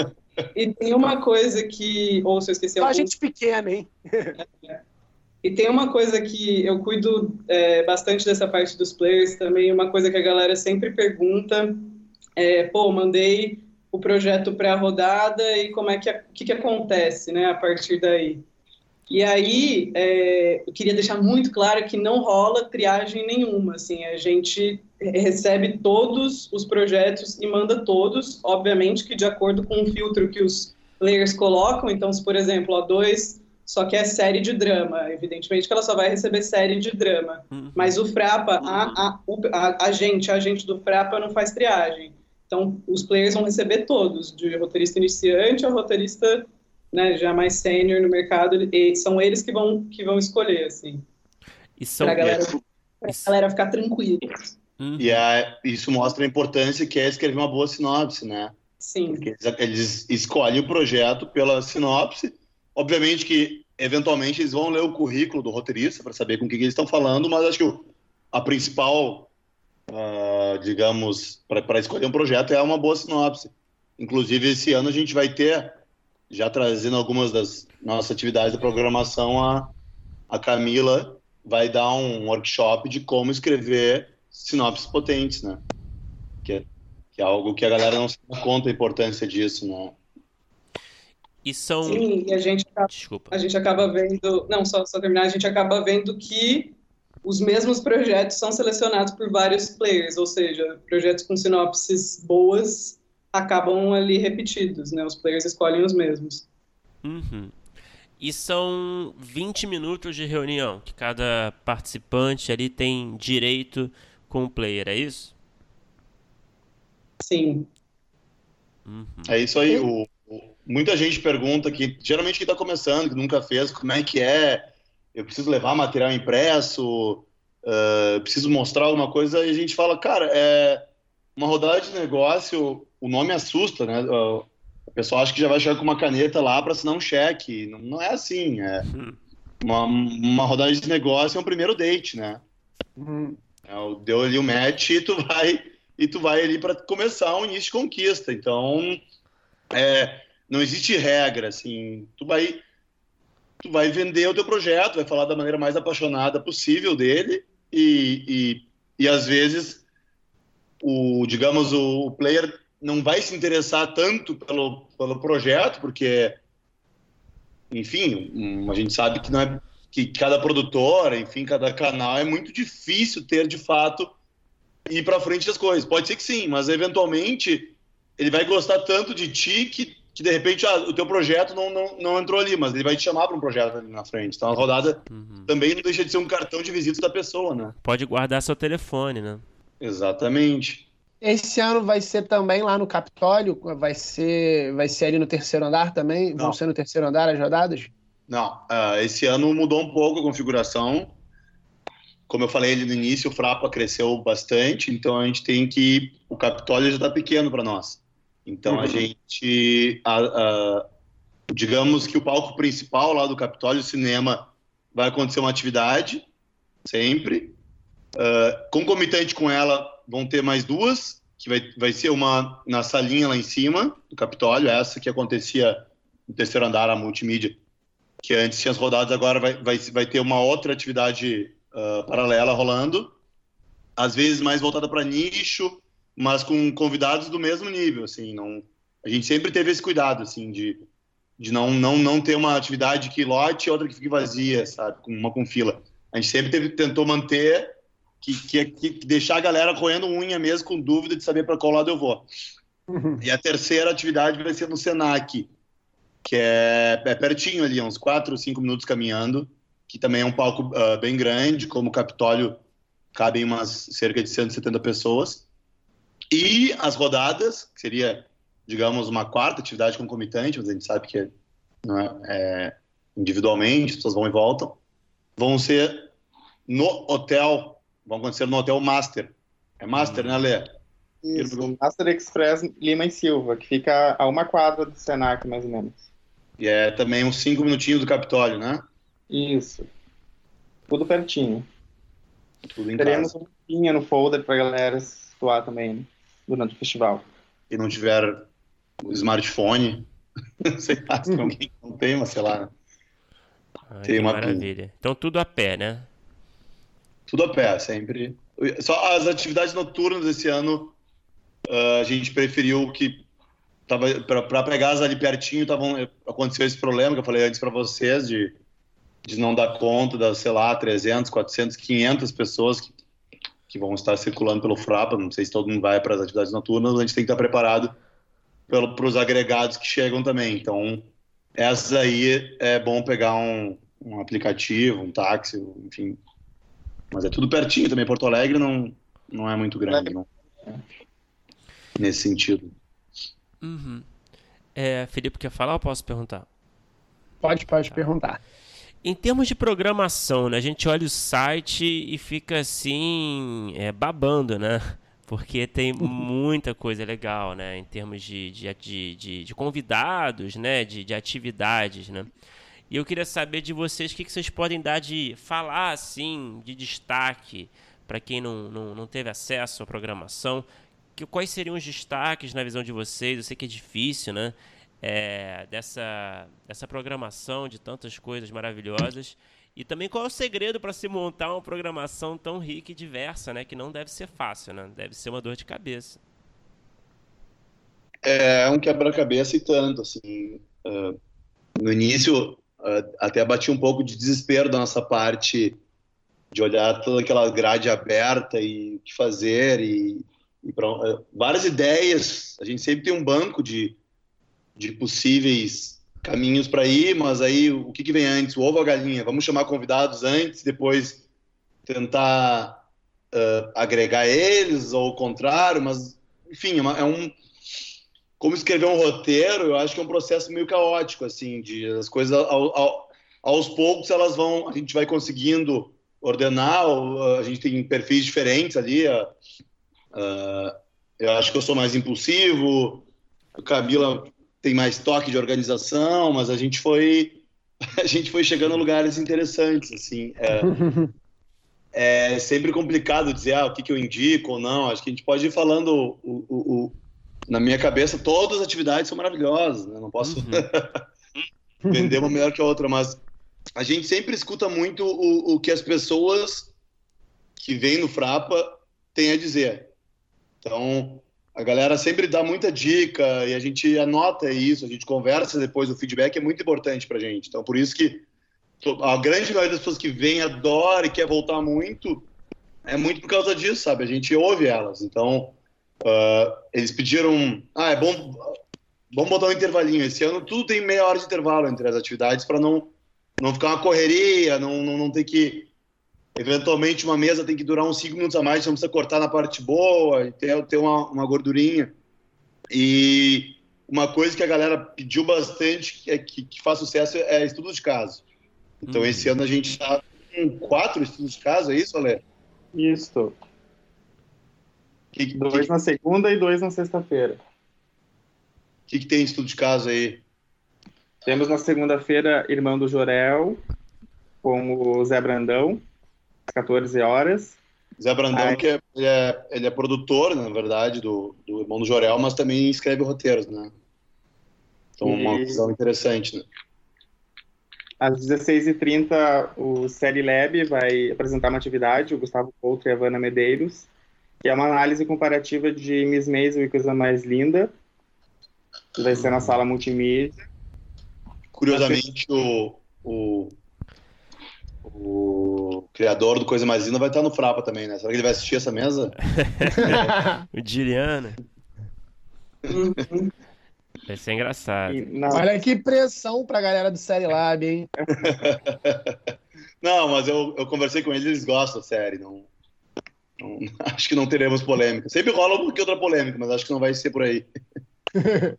e tem uma coisa que. Ou se eu esqueci Só algum... gente pequena, hein? É. E tem uma coisa que eu cuido é, bastante dessa parte dos players também, uma coisa que a galera sempre pergunta é, pô, mandei o projeto pré-rodada e como é que, que, que acontece, né, a partir daí. E aí, é, eu queria deixar muito claro que não rola triagem nenhuma, assim, a gente recebe todos os projetos e manda todos, obviamente que de acordo com o filtro que os players colocam, então se, por exemplo, a 2 só quer série de drama, evidentemente que ela só vai receber série de drama, uhum. mas o Frapa, a, a, a, a gente, a gente do Frapa não faz triagem, então, os players vão receber todos, de roteirista iniciante ao roteirista né, já mais sênior no mercado, e são eles que vão, que vão escolher, assim. E são... Pra galera, pra galera ficar tranquila. Uhum. E a, isso mostra a importância que é escrever uma boa sinopse, né? Sim. Porque eles, eles escolhem o projeto pela sinopse. Obviamente que, eventualmente, eles vão ler o currículo do roteirista para saber com o que, que eles estão falando, mas acho que o, a principal uh, digamos, para escolher um projeto é uma boa sinopse. Inclusive, esse ano a gente vai ter, já trazendo algumas das nossas atividades de programação, a, a Camila vai dar um workshop de como escrever sinopses potentes, né? Que é, que é algo que a galera não se dá conta a importância disso, né? E são. Sim, e a gente acaba, Desculpa. a gente acaba vendo. Não, só, só terminar, a gente acaba vendo que os mesmos projetos são selecionados por vários players, ou seja, projetos com sinopses boas acabam ali repetidos, né? Os players escolhem os mesmos. Uhum. E são 20 minutos de reunião, que cada participante ali tem direito com o player, é isso? Sim. Uhum. É isso aí. O, o, muita gente pergunta que, geralmente, quem está começando, que nunca fez, como é que é? Eu preciso levar material impresso, uh, preciso mostrar alguma coisa, e a gente fala, cara, é uma rodada de negócio, o nome assusta, né? O pessoal acha que já vai chegar com uma caneta lá para assinar um cheque. Não, não é assim. É uma, uma rodada de negócio é um primeiro date, né? Uhum. É, deu ali o match e tu vai e tu vai ali para começar um início de conquista. Então, é, não existe regra, assim. Tu vai tu vai vender o teu projeto, vai falar da maneira mais apaixonada possível dele e, e, e às vezes o digamos o, o player não vai se interessar tanto pelo, pelo projeto, porque, enfim, a gente sabe que não é que cada produtora, enfim, cada canal é muito difícil ter de fato ir para frente das coisas. Pode ser que sim, mas eventualmente ele vai gostar tanto de ti que, que de repente ah, o teu projeto não, não, não entrou ali, mas ele vai te chamar para um projeto ali na frente. Então a rodada uhum. também não deixa de ser um cartão de visita da pessoa, né? Pode guardar seu telefone, né? Exatamente. Esse ano vai ser também lá no Capitólio? Vai ser, vai ser ali no terceiro andar também? Não. Vão ser no terceiro andar as rodadas? Não, uh, esse ano mudou um pouco a configuração. Como eu falei ali no início, o Frapa cresceu bastante, então a gente tem que. O Capitólio já está pequeno para nós. Então uhum. a gente. A, a, digamos que o palco principal lá do Capitólio, o cinema, vai acontecer uma atividade, sempre. Uh, concomitante com ela, vão ter mais duas, que vai, vai ser uma na salinha lá em cima do Capitólio, essa que acontecia no terceiro andar, a multimídia, que antes tinha as rodadas, agora vai, vai, vai ter uma outra atividade uh, paralela rolando, às vezes mais voltada para nicho, mas com convidados do mesmo nível, assim, não... A gente sempre teve esse cuidado, assim, de, de não, não, não ter uma atividade que lote e outra que fique vazia, sabe, com uma com fila. A gente sempre teve, tentou manter que, que, que deixar a galera roendo unha mesmo com dúvida de saber para qual lado eu vou. Uhum. E a terceira atividade vai ser no Senac, que é, é pertinho ali, uns 4 ou 5 minutos caminhando, que também é um palco uh, bem grande, como o Capitólio cabem umas cerca de 170 pessoas. E as rodadas, que seria, digamos, uma quarta atividade concomitante, mas a gente sabe que é, é individualmente, as pessoas vão e voltam, vão ser no hotel vão acontecer no Hotel Master. É Master, né, Lê? Isso, Master Express Lima e Silva, que fica a uma quadra do Senac, mais ou menos. E é também uns cinco minutinhos do Capitólio, né? Isso. Tudo pertinho. Tudo em Teremos casa. um mapinha no folder pra galera situar também né, durante o festival. E não tiver o smartphone, sei lá, se alguém não tem, mas sei lá. Ai, tem uma maravilha. Então tudo a pé, né? Tudo a pé, sempre. Só as atividades noturnas esse ano, uh, a gente preferiu que para pegar as ali pertinho, tavam, aconteceu esse problema que eu falei antes para vocês de, de não dar conta das, sei lá, 300, 400, 500 pessoas que, que vão estar circulando pelo Frapa. Não sei se todo mundo vai para as atividades noturnas, a gente tem que estar preparado para os agregados que chegam também. Então, essas aí é bom pegar um, um aplicativo, um táxi, enfim, mas é tudo pertinho também. Porto Alegre não, não é muito grande, não. Nesse sentido. Uhum. É, Felipe, quer falar ou posso perguntar? Pode, pode perguntar. Em termos de programação, né, a gente olha o site e fica assim, é, babando, né? Porque tem muita coisa legal, né? Em termos de, de, de, de convidados, né? De, de atividades, né? E eu queria saber de vocês o que, que vocês podem dar de falar assim, de destaque, para quem não, não, não teve acesso à programação. Que, quais seriam os destaques na visão de vocês? Eu sei que é difícil, né? É, dessa, dessa programação de tantas coisas maravilhosas. E também qual é o segredo para se montar uma programação tão rica e diversa, né? Que não deve ser fácil, né? Deve ser uma dor de cabeça. É um quebra-cabeça e tanto, assim. Uh, no início, até bati um pouco de desespero da nossa parte de olhar toda aquela grade aberta e o que fazer e, e pra, eh, várias ideias. A gente sempre tem um banco de, de possíveis caminhos para ir, mas aí o que, que vem antes, o ovo ou a galinha? Vamos chamar convidados antes, depois tentar uh, agregar eles ou o contrário, mas enfim, é, uma, é, um como escrever um roteiro, eu acho que é um processo meio caótico assim, de as coisas ao, ao, aos poucos elas vão, a gente vai conseguindo ordenar, a gente tem perfis diferentes ali. Uh, eu acho que eu sou mais impulsivo, a Camila tem mais toque de organização, mas a gente foi a gente foi chegando a lugares interessantes, assim. É, é sempre complicado dizer ah, o que, que eu indico ou não. Acho que a gente pode ir falando o, o, o na minha cabeça todas as atividades são maravilhosas, né? Não posso uhum. vender uma melhor que a outra, mas a gente sempre escuta muito o, o que as pessoas que vêm no Frapa têm a dizer. Então, a galera sempre dá muita dica e a gente anota isso, a gente conversa depois, o feedback é muito importante pra gente. Então, por isso que a grande maioria das pessoas que vem adora e quer voltar muito, é muito por causa disso, sabe? A gente ouve elas. Então, uh, eles pediram, ah, é bom, vamos botar um intervalinho. Esse ano tudo tem meia hora de intervalo entre as atividades para não não ficar uma correria, não, não, não ter que. Eventualmente, uma mesa tem que durar uns 5 minutos a mais, você não precisa cortar na parte boa, ter, ter uma, uma gordurinha. E uma coisa que a galera pediu bastante, que, é, que, que faz sucesso, é estudo de caso. Então, hum. esse ano a gente está com quatro estudos de caso, é isso, Ale? Isso. Que, dois que... na segunda e dois na sexta-feira. O que, que tem estudo de caso aí? Temos na segunda-feira Irmão do Jorel, com o Zé Brandão, às 14 horas. Zé Brandão, Aí... que é, ele, é, ele é produtor, na verdade, do, do Irmão do Jorel, mas também escreve roteiros, né? Então, e... uma visão interessante, né? Às 16h30, o Série Lab vai apresentar uma atividade, o Gustavo Couto e a Vanna Medeiros, que é uma análise comparativa de Miss Maisel e Coisa Mais Linda. Vai ser na sala multimídia. Curiosamente, o, o, o criador do Coisa Mais Linda vai estar no Frapa também, né? Será que ele vai assistir essa mesa? o Diriana. Vai ser engraçado. Olha que pressão pra galera do Série Lab, hein? não, mas eu, eu conversei com eles, eles gostam da série. Não, não, acho que não teremos polêmica. Sempre rola um outra polêmica, mas acho que não vai ser por aí.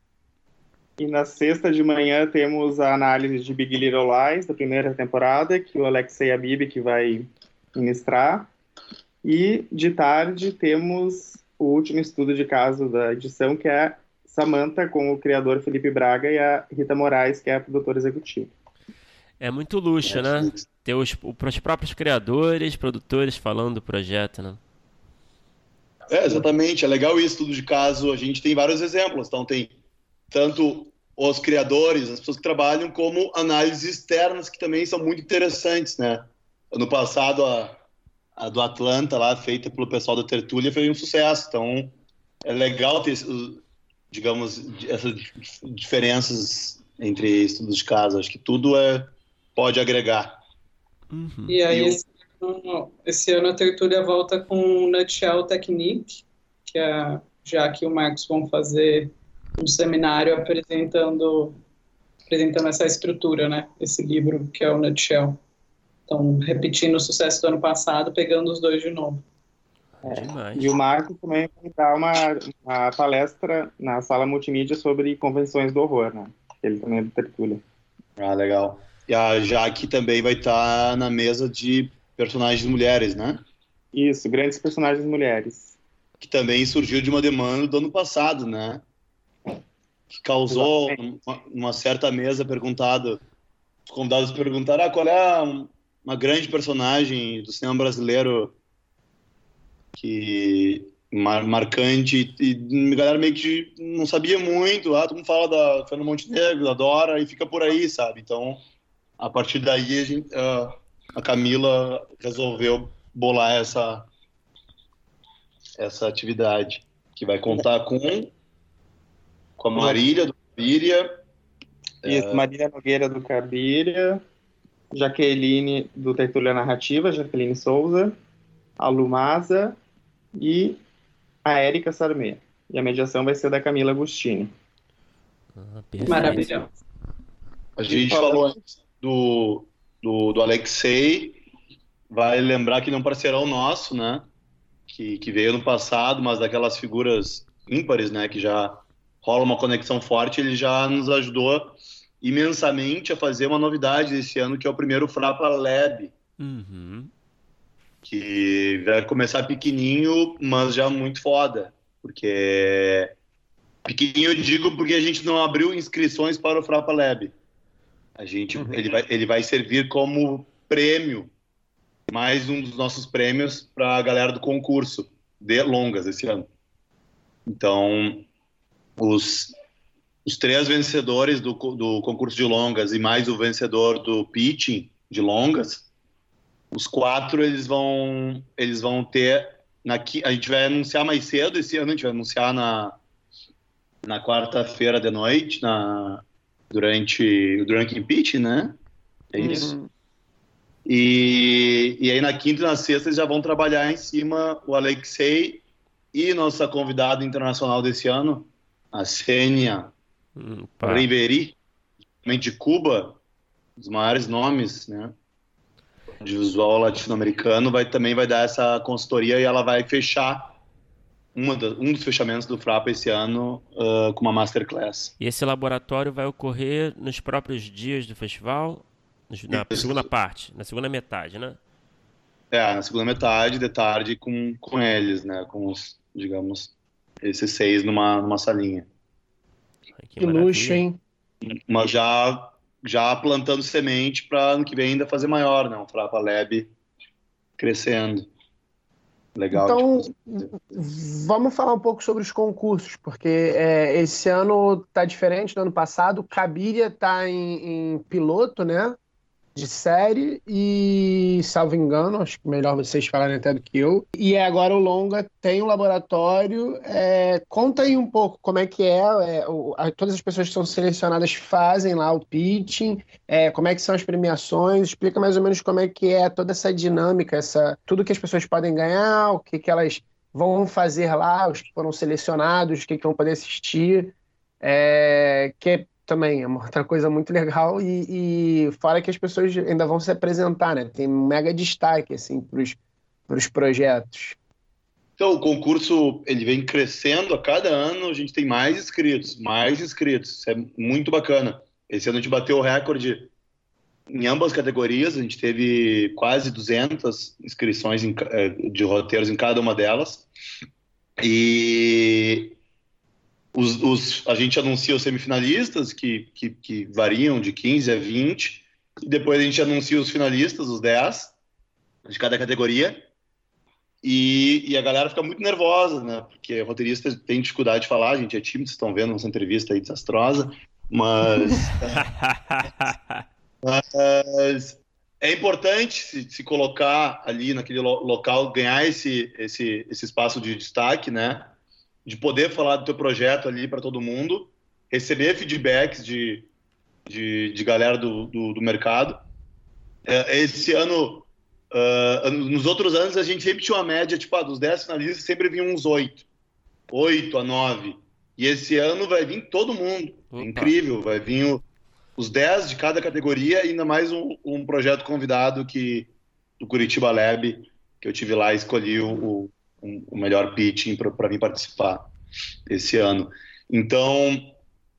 E na sexta de manhã temos a análise de Big Little Lies, da primeira temporada, que o Alexei Abib que vai ministrar. E de tarde temos o último estudo de caso da edição, que é Samantha, com o criador Felipe Braga e a Rita Moraes, que é a produtora executiva. É muito luxo, né? Ter os, os próprios criadores, produtores falando do projeto, né? É, exatamente. É legal isso, tudo de caso. A gente tem vários exemplos. Então, tem tanto os criadores, as pessoas que trabalham, como análises externas que também são muito interessantes, né? Ano passado, a, a do Atlanta, lá, feita pelo pessoal da Tertúlia, foi um sucesso. Então, é legal ter, digamos, essas diferenças entre estudos de caso. Acho que tudo é, pode agregar. Uhum. E aí, e esse, esse, ano, a Tertúlia volta com o Nutshell Technique, que é, já que o Marcos vão fazer um seminário apresentando apresentando essa estrutura, né? Esse livro que é o Nutshell. Então, repetindo o sucesso do ano passado, pegando os dois de novo. É, e o Marco também vai dar uma, uma, palestra na sala multimídia sobre convenções do horror, né? Ele também é do Tertúlia. Ah, legal. E a Jaque também vai estar na mesa de personagens mulheres, né? Isso, grandes personagens mulheres. Que também surgiu de uma demanda do ano passado, né? que causou uma, uma, certa mesa perguntado, os convidados perguntaram ah, qual é uma grande personagem do cinema brasileiro que mar, marcante e a galera meio que não sabia muito, ah, todo mundo fala da Fernanda Montenegro, da Dora e fica por aí, sabe? Então, a partir daí a, gente, a, a Camila resolveu bolar essa essa atividade que vai contar com com a Marília do Cabiria. Isso, é... Marília Nogueira do Cabiria. Jaqueline, do Tertúlia Narrativa, Jaqueline Souza, a Lumasa e a Érica Sarmê. E a mediação vai ser da Camila Agostini. Ah, Maravilhoso. A gente falou antes do, do, do Alexei, vai lembrar que ele é um parceirão nosso, né? Que, que veio no passado, mas daquelas figuras ímpares, né? Que já rola uma conexão forte, ele já nos ajudou imensamente a fazer uma novidade esse ano, que é o primeiro Frapa Lab. Uhum. Que vai começar pequenininho, mas já muito foda. Porque. Pequenininho eu digo porque a gente não abriu inscrições para o Frapa Lab. A gente, uhum. ele, vai, ele vai servir como prêmio, mais um dos nossos prêmios para a galera do concurso de longas esse ano. Então, os, os três vencedores do, do concurso de longas e mais o vencedor do pitching de longas, os quatro eles vão eles vão ter na, a gente vai anunciar mais cedo esse ano a gente vai anunciar na na quarta-feira de noite na durante o Drunken Pitch, né? É uhum. isso. Uhum. E, e aí na quinta e na sexta eles já vão trabalhar em cima o Alexei e nossa convidada internacional desse ano, a Sênia Riveri, de Cuba, os maiores nomes, né? De visual latino-americano, vai também vai dar essa consultoria e ela vai fechar do, um dos fechamentos do Frapa esse ano uh, com uma masterclass. E esse laboratório vai ocorrer nos próprios dias do festival? Na Isso. segunda parte, na segunda metade, né? É, na segunda metade, de tarde, com, com eles, né? Com os, digamos, esses seis numa, numa salinha. Ai, que, que luxo, hein? Mas já, já plantando semente para ano que vem ainda fazer maior, né? Um Frapa Lab crescendo. Legal. Então, tipo... vamos falar um pouco sobre os concursos, porque é, esse ano está diferente do ano passado. Cabiria está em, em, piloto, né? De série e, salvo engano, acho que melhor vocês falarem até do que eu. E agora o longa tem um laboratório. É, conta aí um pouco como é que é, é o, a, todas as pessoas que são selecionadas fazem lá o pitching, é, como é que são as premiações, explica mais ou menos como é que é toda essa dinâmica, essa, tudo que as pessoas podem ganhar, o que, que elas vão fazer lá, os que foram selecionados, o que, que vão poder assistir. É, que é também é uma outra coisa muito legal e, e fora que as pessoas ainda vão se apresentar, né? Tem um mega destaque assim para os projetos. Então, o concurso ele vem crescendo a cada ano, a gente tem mais inscritos, mais inscritos, isso é muito bacana. Esse ano a gente bateu o recorde em ambas categorias, a gente teve quase 200 inscrições em, eh, de roteiros em cada uma delas. E os, os, a gente anuncia os semifinalistas, que, que, que, variam de 15 a 20, e depois a gente anuncia os finalistas, os 10, de cada categoria. E, e a galera fica muito nervosa, né? Porque roteirista tem dificuldade de falar, a gente é tímido, vocês estão vendo nossa entrevista aí desastrosa, mas. mas é importante se, se, colocar ali naquele local, ganhar esse, esse, esse espaço de destaque, né? De poder falar do teu projeto ali para todo mundo, receber feedbacks de, de, de galera do, do, do mercado. É, esse ano, uh, nos outros anos, a gente sempre tinha uma média, tipo, ah, dos 10 finalistas, sempre vinha uns 8. 8 a 9. E esse ano vai vir todo mundo. É incrível, vai vir o, os 10 de cada categoria ainda mais um, um projeto convidado que do Curitiba Lab, que eu tive lá e escolhi o um, o melhor pitching para vir participar esse ano. Então,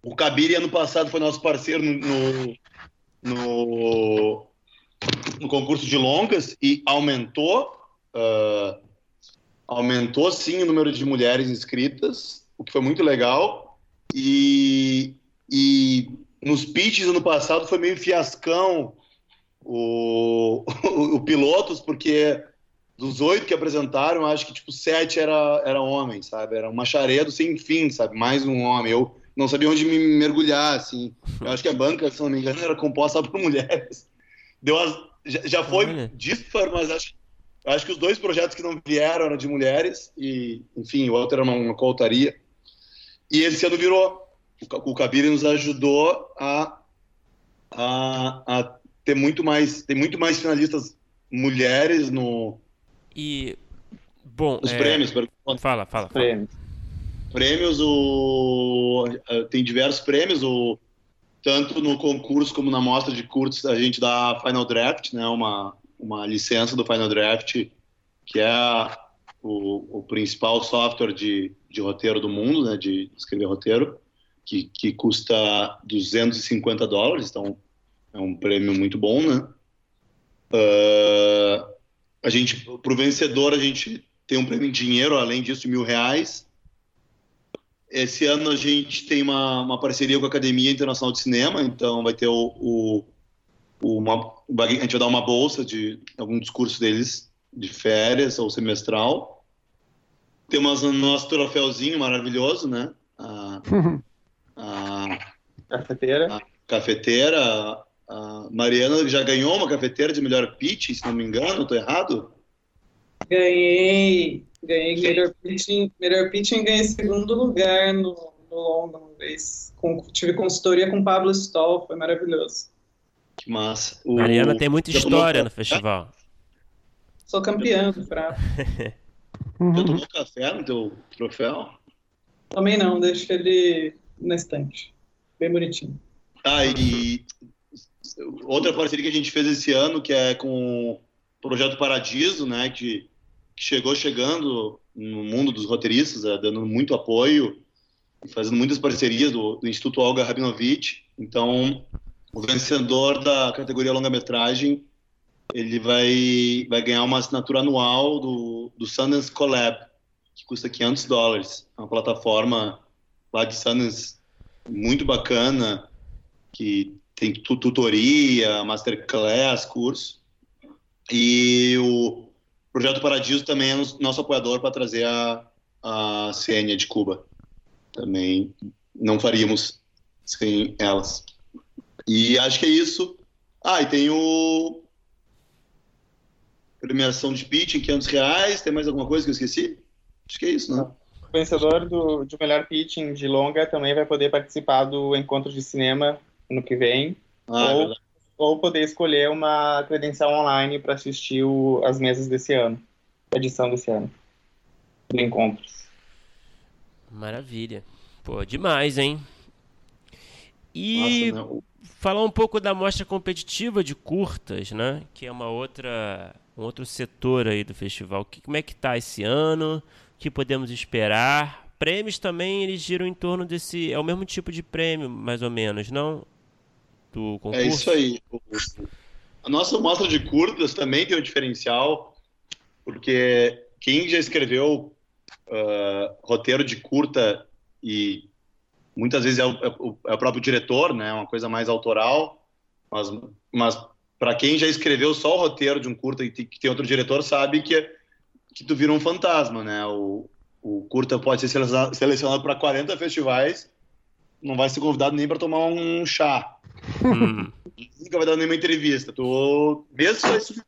o Kabiri ano passado foi nosso parceiro no, no, no concurso de longas e aumentou uh, aumentou sim o número de mulheres inscritas, o que foi muito legal. E, e nos pitches ano passado foi meio fiascão o, o, o pilotos, porque dos oito que apresentaram, acho que tipo sete era, era homem, sabe? Era uma charedo sem fim, sabe? Mais um homem. Eu não sabia onde me mergulhar, assim. Eu acho que a banca, se não me engano, era composta por mulheres. Deu as, já, já foi Olha. dispar, mas acho, acho que os dois projetos que não vieram eram de mulheres e, enfim, o outro era uma, uma. E esse ano virou. O, o Kabir nos ajudou a, a, a ter muito mais, tem muito mais finalistas mulheres no E bom, nos é, prêmios. Fala, fala. fala. Prêmio. Prêmios, o eh, tem diversos prêmios, o tanto no concurso como na mostra de curtos a gente dá Final Draft, né, uma uma licença do Final Draft, que é o, o principal software de, de roteiro do mundo, né, de escrever roteiro, que, que custa 250 dólares, então é um prêmio muito bom, né? Ah, a gente, para o vencedor, a gente tem um prêmio em dinheiro, além disso, mil reais. Esse ano a gente tem uma, uma parceria com a Academia Internacional de Cinema, então vai ter o, o, uma, a gente vai dar uma bolsa de algum discurso deles de férias ou semestral. Temos o nosso troféuzinho maravilhoso, né? A, a Cafeteira. cafeteira. A Mariana já ganhou uma cafeteira de melhor pitch, se não me engano, estou errado? Ganhei. Ganhei melhor pitching. Melhor pitching ganhei segundo lugar no, no longa uma vez. Com- tive consultoria com Pablo Stoll, foi maravilhoso. Que massa. O- Mariana tem muita tomou história no festival. Sou campeã do Frato. Já Uhum. tomou café no teu troféu? Também não, deixo ele na estante. Bem bonitinho. Ah, e outra parceria que a gente fez esse ano, que é com o Projeto Paradiso, né, que, que chegou chegando no mundo dos roteiristas, é, dando muito apoio, e fazendo muitas parcerias do, do Instituto Olga Rabinovich. Então, o vencedor da categoria longa-metragem, ele vai, vai ganhar uma assinatura anual do, do Sundance Collab, que custa 500 dólares. É uma plataforma lá de Sundance muito bacana, que tem tu- tutoria, masterclass, curso. E o Projeto Paradiso também é nos- nosso apoiador para trazer a, a CN de Cuba. Também não faríamos sem elas. E acho que é isso. Ah, e tem o premiação de pitching, 500 reais. Tem mais alguma coisa que eu esqueci? Acho que é isso, né? O vencedor do, de melhor pitching de longa também vai poder participar do encontro de cinema no que vem, Ah, é Ou- verdade. ou poder escolher uma credencial online para assistir o- as mesas desse ano, a edição desse ano, do encontros. Maravilha. Pô, demais, hein? E Nossa, né? Falar um pouco da mostra competitiva de curtas, né? Que é uma outra, um outro setor aí do festival. Que, como é que tá esse ano? O que podemos esperar? Prêmios também, eles giram em torno desse... É o mesmo tipo de prêmio, mais ou menos, não? Do concurso? É isso aí. A nossa mostra de curtas também tem um diferencial, porque quem já escreveu ah, roteiro de curta e muitas vezes é o, é o- é o próprio diretor, né? Uma coisa mais autoral, mas, mas para quem já escreveu só o roteiro de um curta e tem- que tem outro diretor sabe que que tu vira um fantasma, né? O, o curta pode ser seleciona- selecionado para 40 festivais, não vai ser convidado nem para tomar um chá Hum, nunca vai dar nenhuma entrevista. Tu, mesmo isso-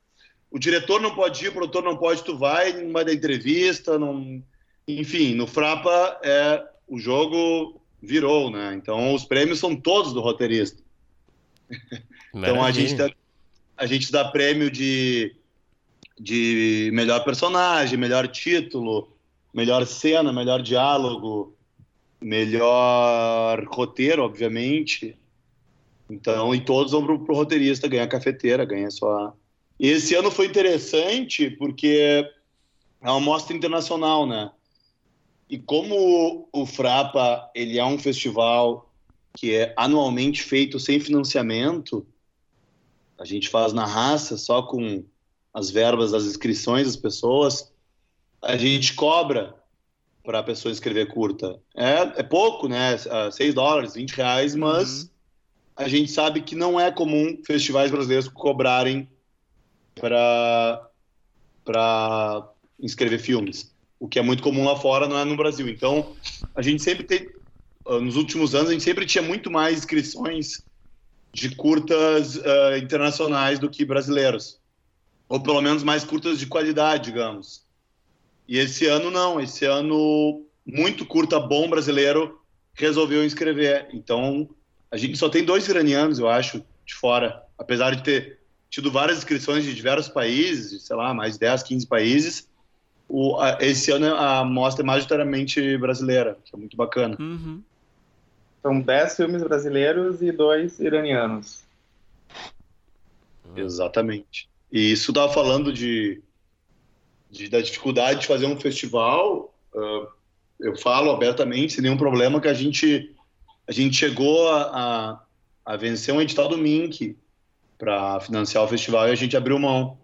o diretor não pode ir, o produtor não pode, tu vai, não vai dar entrevista, não, enfim, no Frapa é o jogo virou, né? Então os prêmios são todos do roteirista. Então a gente dá, a gente dá prêmio de de melhor personagem, melhor título, melhor cena, melhor diálogo, melhor roteiro, obviamente. Então, e todos vão pro, pro roteirista ganhar cafeteira, ganha só. E esse ano foi interessante porque é uma mostra internacional, né? E como o Frapa ele é um festival que é anualmente feito sem financiamento, a gente faz na raça, só com as verbas das inscrições das pessoas, a gente cobra para a pessoa escrever curta. É, é pouco, né? 6 dólares, 20 reais, mas Uhum. A gente sabe que não é comum festivais brasileiros cobrarem para para inscrever filmes. O que é muito comum lá fora, não é no Brasil. Então, a gente sempre tem ah, nos últimos anos a gente sempre tinha muito mais inscrições de curtas ah, internacionais do que brasileiros. Ou pelo menos mais curtas de qualidade, digamos. E esse ano não, esse ano muito curta bom brasileiro resolveu inscrever. Então, a gente só tem dois iranianos, eu acho, de fora apesar de ter tido várias inscrições de diversos países, sei lá, mais 10, 15 países, o, a, esse ano a mostra é majoritariamente brasileira, que é muito bacana. Uhum. São 10 filmes brasileiros e dois iranianos. Exatamente. E isso estava falando de, de, da dificuldade de fazer um festival. Uh, eu falo abertamente, sem nenhum problema, que a gente, a gente chegou a, a, vencer um edital do MINC para financiar o festival e a gente abriu mão.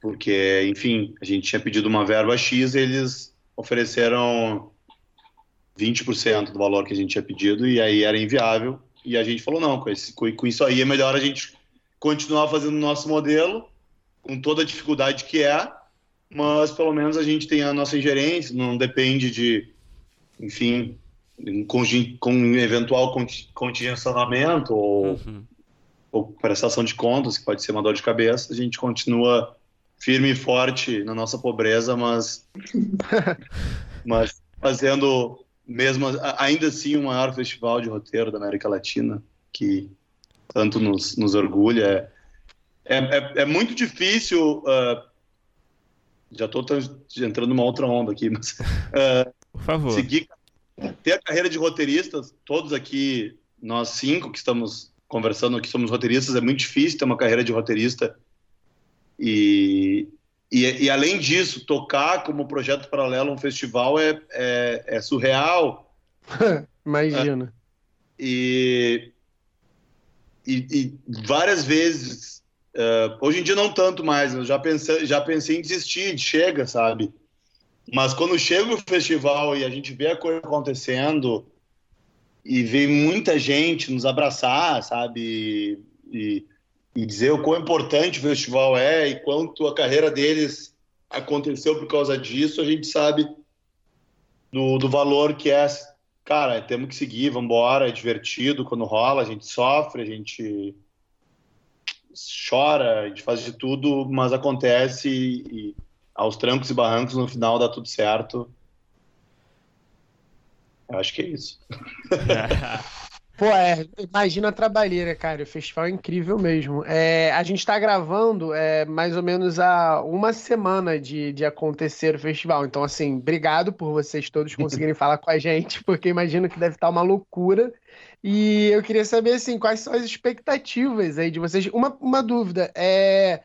Porque, enfim, a gente tinha pedido uma verba X e eles ofereceram 20% do valor que a gente tinha pedido e aí era inviável. E a gente falou: não, com, esse, com isso aí é melhor a gente continuar fazendo o nosso modelo, com toda a dificuldade que é, mas pelo menos a gente tem a nossa ingerência, não depende de, enfim, com, eventual contingenciamento ou, uhum. ou prestação de contas, que pode ser uma dor de cabeça, a gente continua firme e forte na nossa pobreza, mas, mas fazendo mesmo ainda assim o maior festival de roteiro da América Latina, que tanto nos, nos orgulha. É, é, é muito difícil. Uh, já estou entrando numa outra onda aqui, mas. Uh, Por favor. Seguir, ter a carreira de roteiristas, todos aqui, nós cinco que estamos conversando aqui, somos roteiristas, é muito difícil ter uma carreira de roteirista. E, e, e, além disso, tocar como projeto paralelo um festival é, é, é surreal. Imagina. É, e, e, e várias vezes, uh, hoje em dia não tanto mais, eu já pensei, já pensei em desistir, chega, sabe? Mas quando chega o festival e a gente vê a coisa acontecendo e vê muita gente nos abraçar, sabe? E, e dizer o quão importante o festival é e quanto a carreira deles aconteceu por causa disso, a gente sabe do, do valor que é cara, temos que seguir, vamos embora, é divertido quando rola, a gente sofre, a gente chora, a gente faz de tudo, mas acontece e, e aos trancos e barrancos no final dá tudo certo. Eu acho que é isso. Pô, é, imagina a trabalheira, cara. O festival é incrível mesmo. É, a gente está gravando é, mais ou menos há uma semana de, de acontecer o festival. Então, assim, obrigado por vocês todos conseguirem falar com a gente, porque imagino que deve estar uma loucura. E eu queria saber, assim, quais são as expectativas aí de vocês. Uma, uma dúvida, é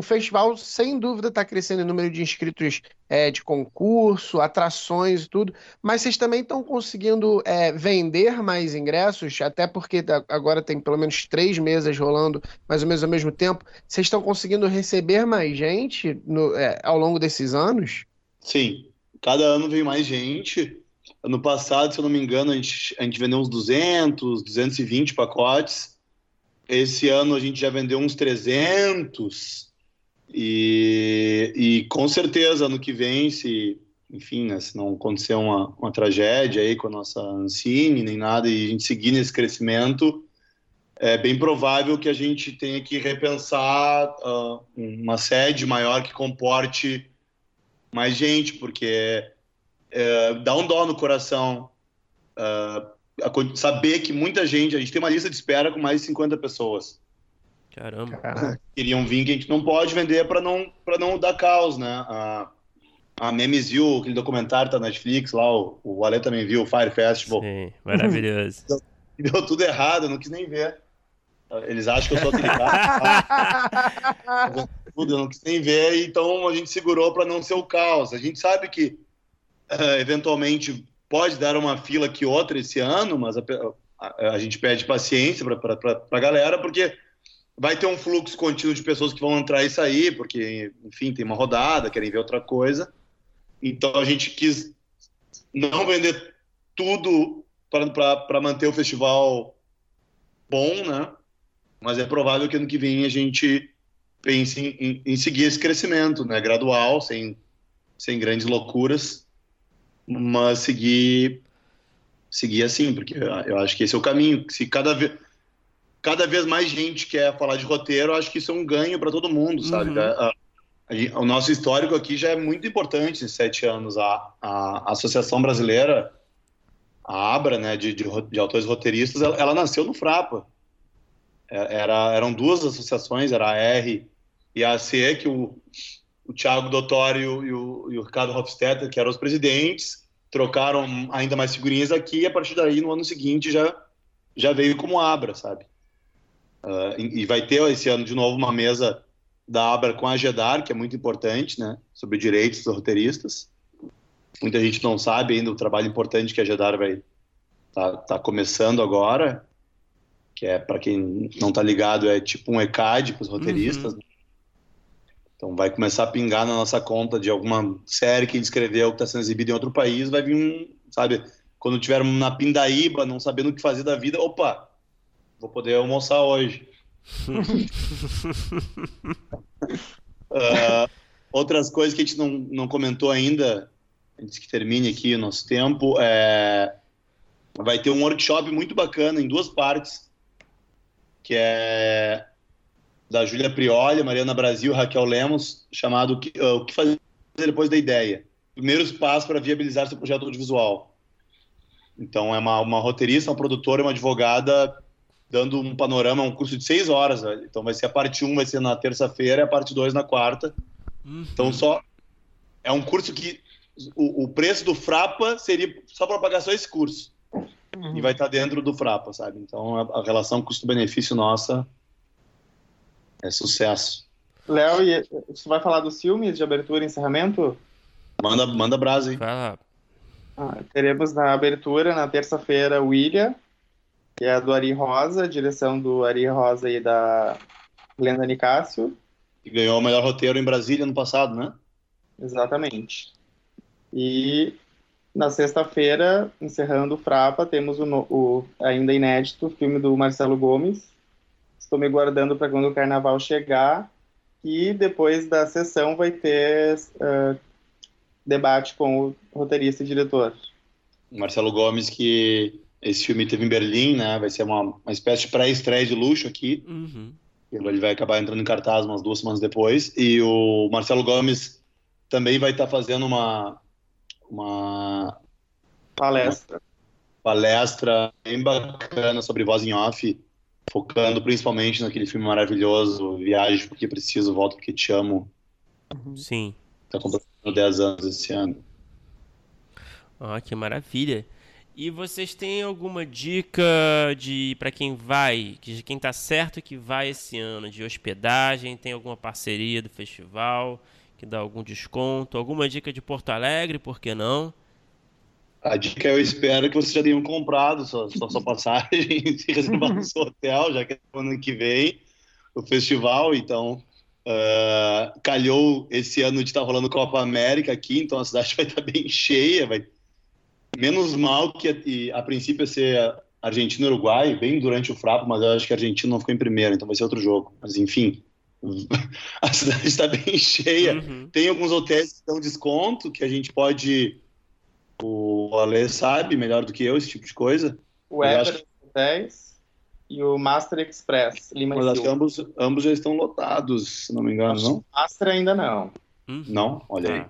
o festival, sem dúvida, está crescendo em número de inscritos é, de concurso, atrações e tudo, mas vocês também estão conseguindo é, vender mais ingressos, até porque agora tem pelo menos três mesas rolando mais ou menos ao mesmo tempo. Vocês estão conseguindo receber mais gente no, é, ao longo desses anos? Sim, cada ano vem mais gente. Ano passado, se eu não me engano, a gente, a gente vendeu uns 200, 220 pacotes. Esse ano a gente já vendeu uns 300. E, e com certeza, ano que vem, se, enfim, né, se não acontecer uma, uma tragédia aí com a nossa Ancine, nem nada, e a gente seguir nesse crescimento, é bem provável que a gente tenha que repensar uh, uma sede maior que comporte mais gente, porque é, dá um dó no coração uh, saber que muita gente, a gente tem uma lista de espera com mais de 50 pessoas. Caramba. Caraca. Queriam vir que a gente não pode vender para não, não dar caos, né? A, a Memes viu aquele documentário tá na Netflix lá, o, o Ale também viu, o Fire Festival. Sim, maravilhoso. deu, deu, tudo errado, eu não quis nem ver. Eles acham que eu sou aquele cara. tudo, eu não quis nem ver, então a gente segurou para não ser o caos. A gente sabe que uh, eventualmente pode dar uma fila que outra esse ano, mas a, a, a gente pede paciência para a galera, porque vai ter um fluxo contínuo de pessoas que vão entrar e sair, porque, enfim, tem uma rodada, querem ver outra coisa. Então a gente quis não vender tudo para manter o festival bom, né? Mas é provável que ano que vem a gente pense em, em, seguir esse crescimento, né? Gradual, sem, sem grandes loucuras, mas seguir seguir assim, porque eu acho que esse é o caminho. Se cada vez cada vez mais gente quer falar de roteiro, acho que isso é um ganho para todo mundo, sabe? Uhum. A, a, o nosso histórico aqui já é muito importante em sete anos. A, a Associação Brasileira, a ABRA, né, de, de, de autores roteiristas, ela, ela, nasceu no Frapa. era, eram duas associações, era a R e a AC, que o, o Thiago Dottori e o, e o Ricardo Hofstetter, que eram os presidentes, trocaram ainda mais figurinhas aqui e a partir daí, no ano seguinte, já, já veio como Abra, sabe? Uh, e, vai ter esse ano de novo uma mesa da Abra com a GEDAR, que é muito importante, né? Sobre direitos dos roteiristas. Muita gente não sabe ainda o trabalho importante que a GEDAR vai tá, tá começando agora, que é, para quem não tá ligado, é tipo um ECAD para os roteiristas, uhum. né? Então vai começar a pingar na nossa conta de alguma série que escreveu que está sendo exibida em outro país, vai vir um, sabe, quando tiver na pindaíba, não sabendo o que fazer da vida, opa, vou poder almoçar hoje. uh, outras coisas que a gente não, não comentou ainda, antes que termine aqui o nosso tempo, é, vai ter um workshop muito bacana em duas partes, que é da Júlia Prioli, Mariana Brasil, Raquel Lemos, chamado uh, O que fazer depois da ideia? Primeiros passos para viabilizar seu projeto audiovisual. Então, é uma, uma roteirista, uma produtora, uma advogada dando um panorama, um curso de seis horas. Velho. Então, vai ser a parte 1 um, vai ser na terça-feira e a parte 2 na quarta. Uhum. Então, só. É um curso que o, o preço do Frapa seria só para pagar só esse curso. Uhum. E vai estar dentro do Frapa, sabe? Então, a, a relação custo-benefício nossa é sucesso. Léo, e você vai falar dos filmes de abertura e encerramento? Manda, manda brasa, hein? Vai Ah, teremos na abertura, na terça-feira, William, que é a do Ari Rosa, direção do Ari Rosa e da Glenda Nicásio. Que ganhou o melhor roteiro em Brasília no passado, né? Exatamente. E na sexta-feira, encerrando o Frapa, temos o, o ainda inédito filme do Marcelo Gomes, Estou me guardando para quando o carnaval chegar. E depois da sessão vai ter uh, debate com o roteirista e diretor. Marcelo Gomes, que esse filme teve em Berlim, né? Vai ser uma, uma espécie de pré-estreia de luxo aqui. Uhum. Ele vai acabar entrando em cartaz umas duas semanas depois. E o Marcelo Gomes também vai estar tá fazendo uma, uma palestra. Uma palestra bem bacana sobre voz em off focando principalmente naquele filme maravilhoso, Viagem porque preciso, volto porque te amo. Uhum. Sim. Tá completando 10 anos esse ano. Ah, que maravilha. E vocês têm alguma dica de para quem vai, de quem tá certo que vai esse ano, de hospedagem, tem alguma parceria do festival que dá algum desconto, alguma dica de Porto Alegre, por que não? A dica eu espero que vocês já tenham comprado sua, sua, sua passagem e reservado seu hotel, já que é ano que vem o festival, então uh, calhou esse ano de estar tá rolando Copa América aqui, então a cidade vai estar bem cheia, vai menos mal que a, a princípio ia ser Argentina e Uruguai, bem durante o Frapo, mas eu acho que a Argentina não ficou em primeiro, então vai ser outro jogo. Mas enfim, a cidade está bem cheia. Uhum. Tem alguns hotéis que dão desconto que a gente pode o Ale sabe melhor do que eu esse tipo de coisa. O Everest acho... 10 e o Master Express, Lima Mas acho que ambos, ambos já estão lotados, se não me engano, acho não? Master ainda não. Hum? Não? Olha aí.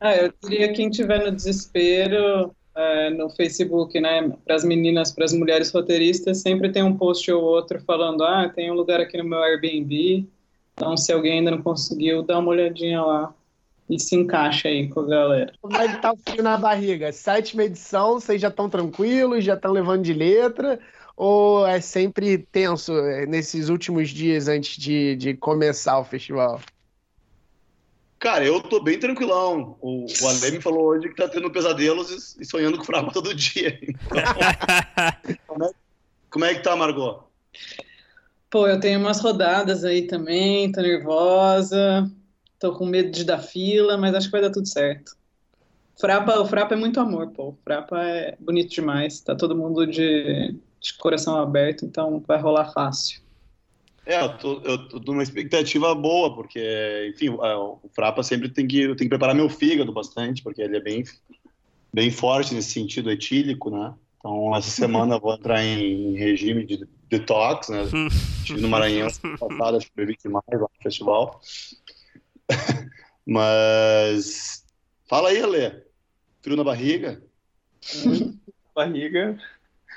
Ah, eu diria quem tiver no desespero é, no Facebook, né, para as meninas, para as mulheres roteiristas, sempre tem um post ou outro falando, ah, tem um lugar aqui no meu Airbnb, então se alguém ainda não conseguiu, dá uma olhadinha lá e se encaixa aí com a galera. Como é que tá o frio na barriga? Sétima edição, vocês já estão tranquilos, já estão levando de letra? Ou é sempre tenso é, nesses últimos dias antes de, de começar o festival? Cara, eu tô bem tranquilão. O, o Ale me falou hoje que tá tendo pesadelos e, sonhando com frapa todo dia. Então, como, é, como é que tá, Margot? Pô, eu tenho umas rodadas aí também, tô nervosa. Tô com medo de dar fila, mas acho que vai dar tudo certo. Frapa, o Frapa é muito amor, pô. O Frapa é bonito demais. Tá todo mundo de, de coração aberto, então vai rolar fácil. É, eu tô, eu tô numa expectativa boa, porque, enfim, o Frapa sempre tem que, eu tenho que preparar meu fígado bastante, porque ele é bem, bem forte nesse sentido etílico, né? Então, essa semana eu vou entrar em regime de detox, né? Estive no Maranhão passado, acho que bebi demais lá no festival. Mas fala aí, Ale. Frio na barriga? barriga.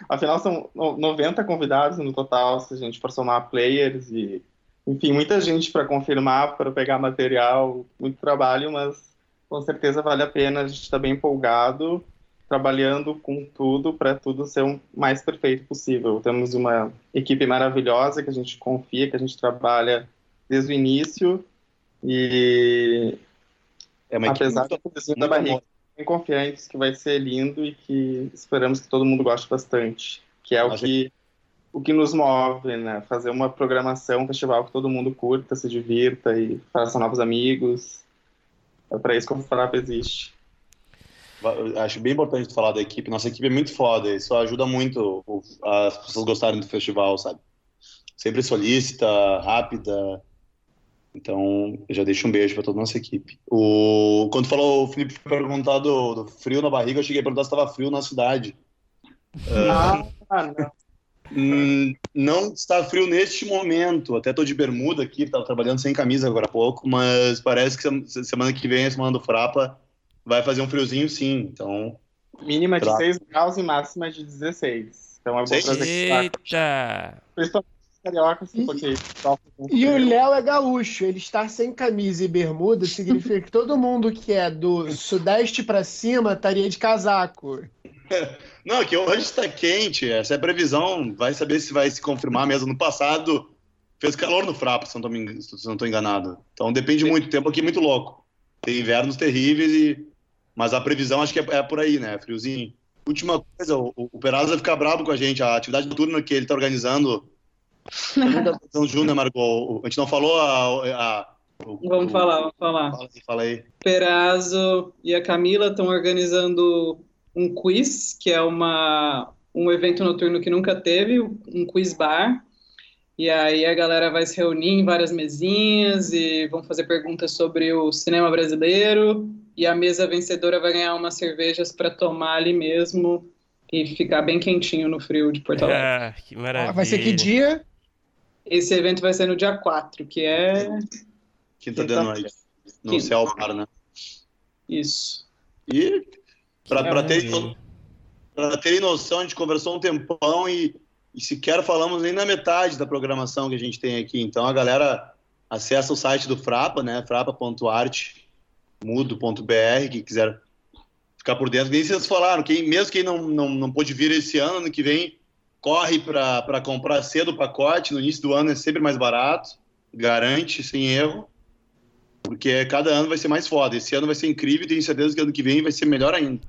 Afinal, são 90 convidados no total, se a gente for somar players e, enfim, muita gente para confirmar, para pegar material, muito trabalho, mas com certeza vale a pena. A gente está bem empolgado, trabalhando com tudo para tudo ser o mais perfeito possível. Temos uma equipe maravilhosa que a gente confia, que a gente trabalha desde o início e é uma apesar do da barriga, bem confiantes que vai ser lindo e que esperamos que todo mundo goste bastante, que é o que o que nos move, né? Fazer uma programação, um festival que todo mundo curta, se divirta e faça novos amigos. É para isso que o Frapa existe. Acho bem importante falar da equipe. Nossa equipe é muito foda. Isso ajuda muito as pessoas gostarem do festival, sabe? Sempre solícita, rápida. Então, eu já deixo um beijo para toda a nossa equipe. O... Quando falou, o Felipe perguntar do, do frio na barriga, eu cheguei a perguntar se estava frio na cidade. Ah, uh, não. Hum, não está frio neste momento. Até tô de bermuda aqui, estava trabalhando sem camisa agora há pouco, mas parece que semana que vem, a semana do Frapa, vai fazer um friozinho sim. Então. Mínima de 6 graus e máxima de 16. Então é bom trazer Eita! Principalmente carioca, assim, porque. E o Léo é gaúcho. Ele estar sem camisa e bermuda significa que todo mundo que é do sudeste para cima estaria de casaco. Não, que hoje está quente, essa é a previsão, vai saber se vai se confirmar mesmo. No passado fez calor no Frapa, se não estou enganado. Então depende Sim. muito, o tempo aqui é muito louco. Tem invernos terríveis, e... mas a previsão acho que é, é por aí, né? Friozinho. Última coisa, o, o vai ficar bravo com a gente. A atividade noturna que ele está organizando. Júnior, Margot, a gente não falou a, a Vamos falar, vamos falar. Fala aí, fala aí. Perazzo e a Camila estão organizando um quiz, que é uma, um evento noturno que nunca teve, um quiz bar. E aí a galera vai se reunir em várias mesinhas e vão fazer perguntas sobre o cinema brasileiro. E a mesa vencedora vai ganhar umas cervejas para tomar ali mesmo e ficar bem quentinho no frio de Porto Alegre. Ah, que maravilha. Vai ser que dia? Esse evento vai ser no dia 4, que é. Quinta, Quinta de noite. No Quinta. céu bar, né? Isso. E para ter, terem noção, a gente conversou um tempão e, e sequer falamos nem na metade da programação que a gente tem aqui. Então a galera acessa o site do Frapa, né? frapa.arte.mudo.br, quem quiser ficar por dentro. Nem vocês falaram, quem, mesmo quem não, não, não pôde vir esse ano, ano que vem, corre para comprar cedo o pacote. No início do ano é sempre mais barato, garante, sem erro porque cada ano vai ser mais foda. Esse ano vai ser incrível e tenho certeza que ano que vem vai ser melhor ainda.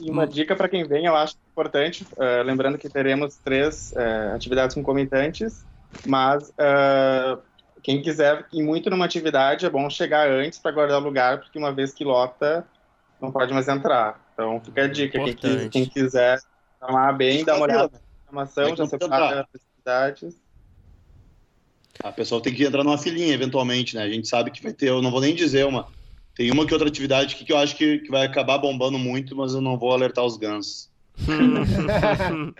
E uma dica para quem vem, eu acho importante, uh, lembrando que teremos três uh, atividades concomitantes, mas uh, quem quiser ir muito numa atividade, é bom chegar antes para guardar lugar, porque uma vez que lota, não pode mais entrar. Então fica a dica, quem, quem, quiser tomar bem, dá uma olhada na programação, já separa as atividades. A pessoa tem que entrar numa filinha, eventualmente, né? A gente sabe que vai ter, eu não vou nem dizer uma tem uma que outra atividade que, que eu acho que, que vai acabar bombando muito, mas eu não vou alertar os gansos.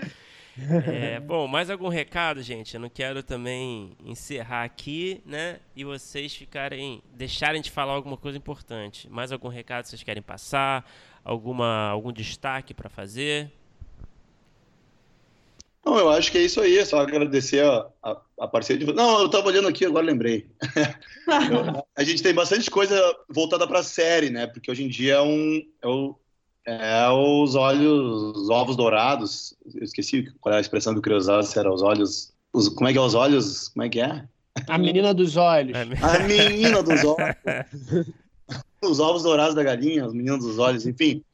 é, bom, mais algum recado, gente? Eu não quero também encerrar aqui, né? E vocês ficarem, deixarem de falar alguma coisa importante. Mais algum recado que vocês querem passar? Alguma, algum destaque para fazer? Não, eu acho que é isso aí, é só agradecer a, a, a parceria de Não, eu estava olhando aqui, agora lembrei. eu, a gente tem bastante coisa voltada para a série, né? Porque hoje em dia é um. É, o, é os olhos, os ovos dourados. Eu esqueci qual é a expressão que eu queria usar, se era os olhos. Os, como é que é os olhos? Como é que é? A menina dos olhos. A menina dos olhos. os ovos dourados da galinha, os meninos dos olhos, enfim.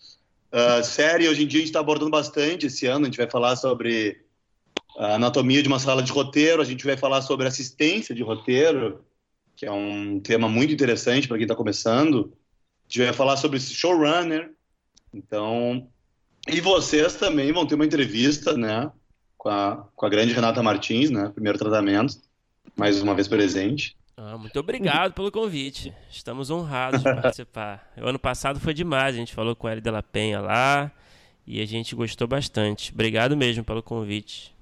Uh, série, hoje em dia a gente está abordando bastante esse ano. A gente vai falar sobre a anatomia de uma sala de roteiro, a gente vai falar sobre assistência de roteiro, que é um tema muito interessante para quem está começando. A gente vai falar sobre showrunner. Então, e vocês também vão ter uma entrevista, né, com a, com a grande Renata Martins, né, primeiro tratamento, mais uma vez presente. Ah, muito obrigado pelo convite. Estamos honrados de participar. O ano passado foi demais, a gente falou com a Eli Della Penha lá e a gente gostou bastante. Obrigado mesmo pelo convite.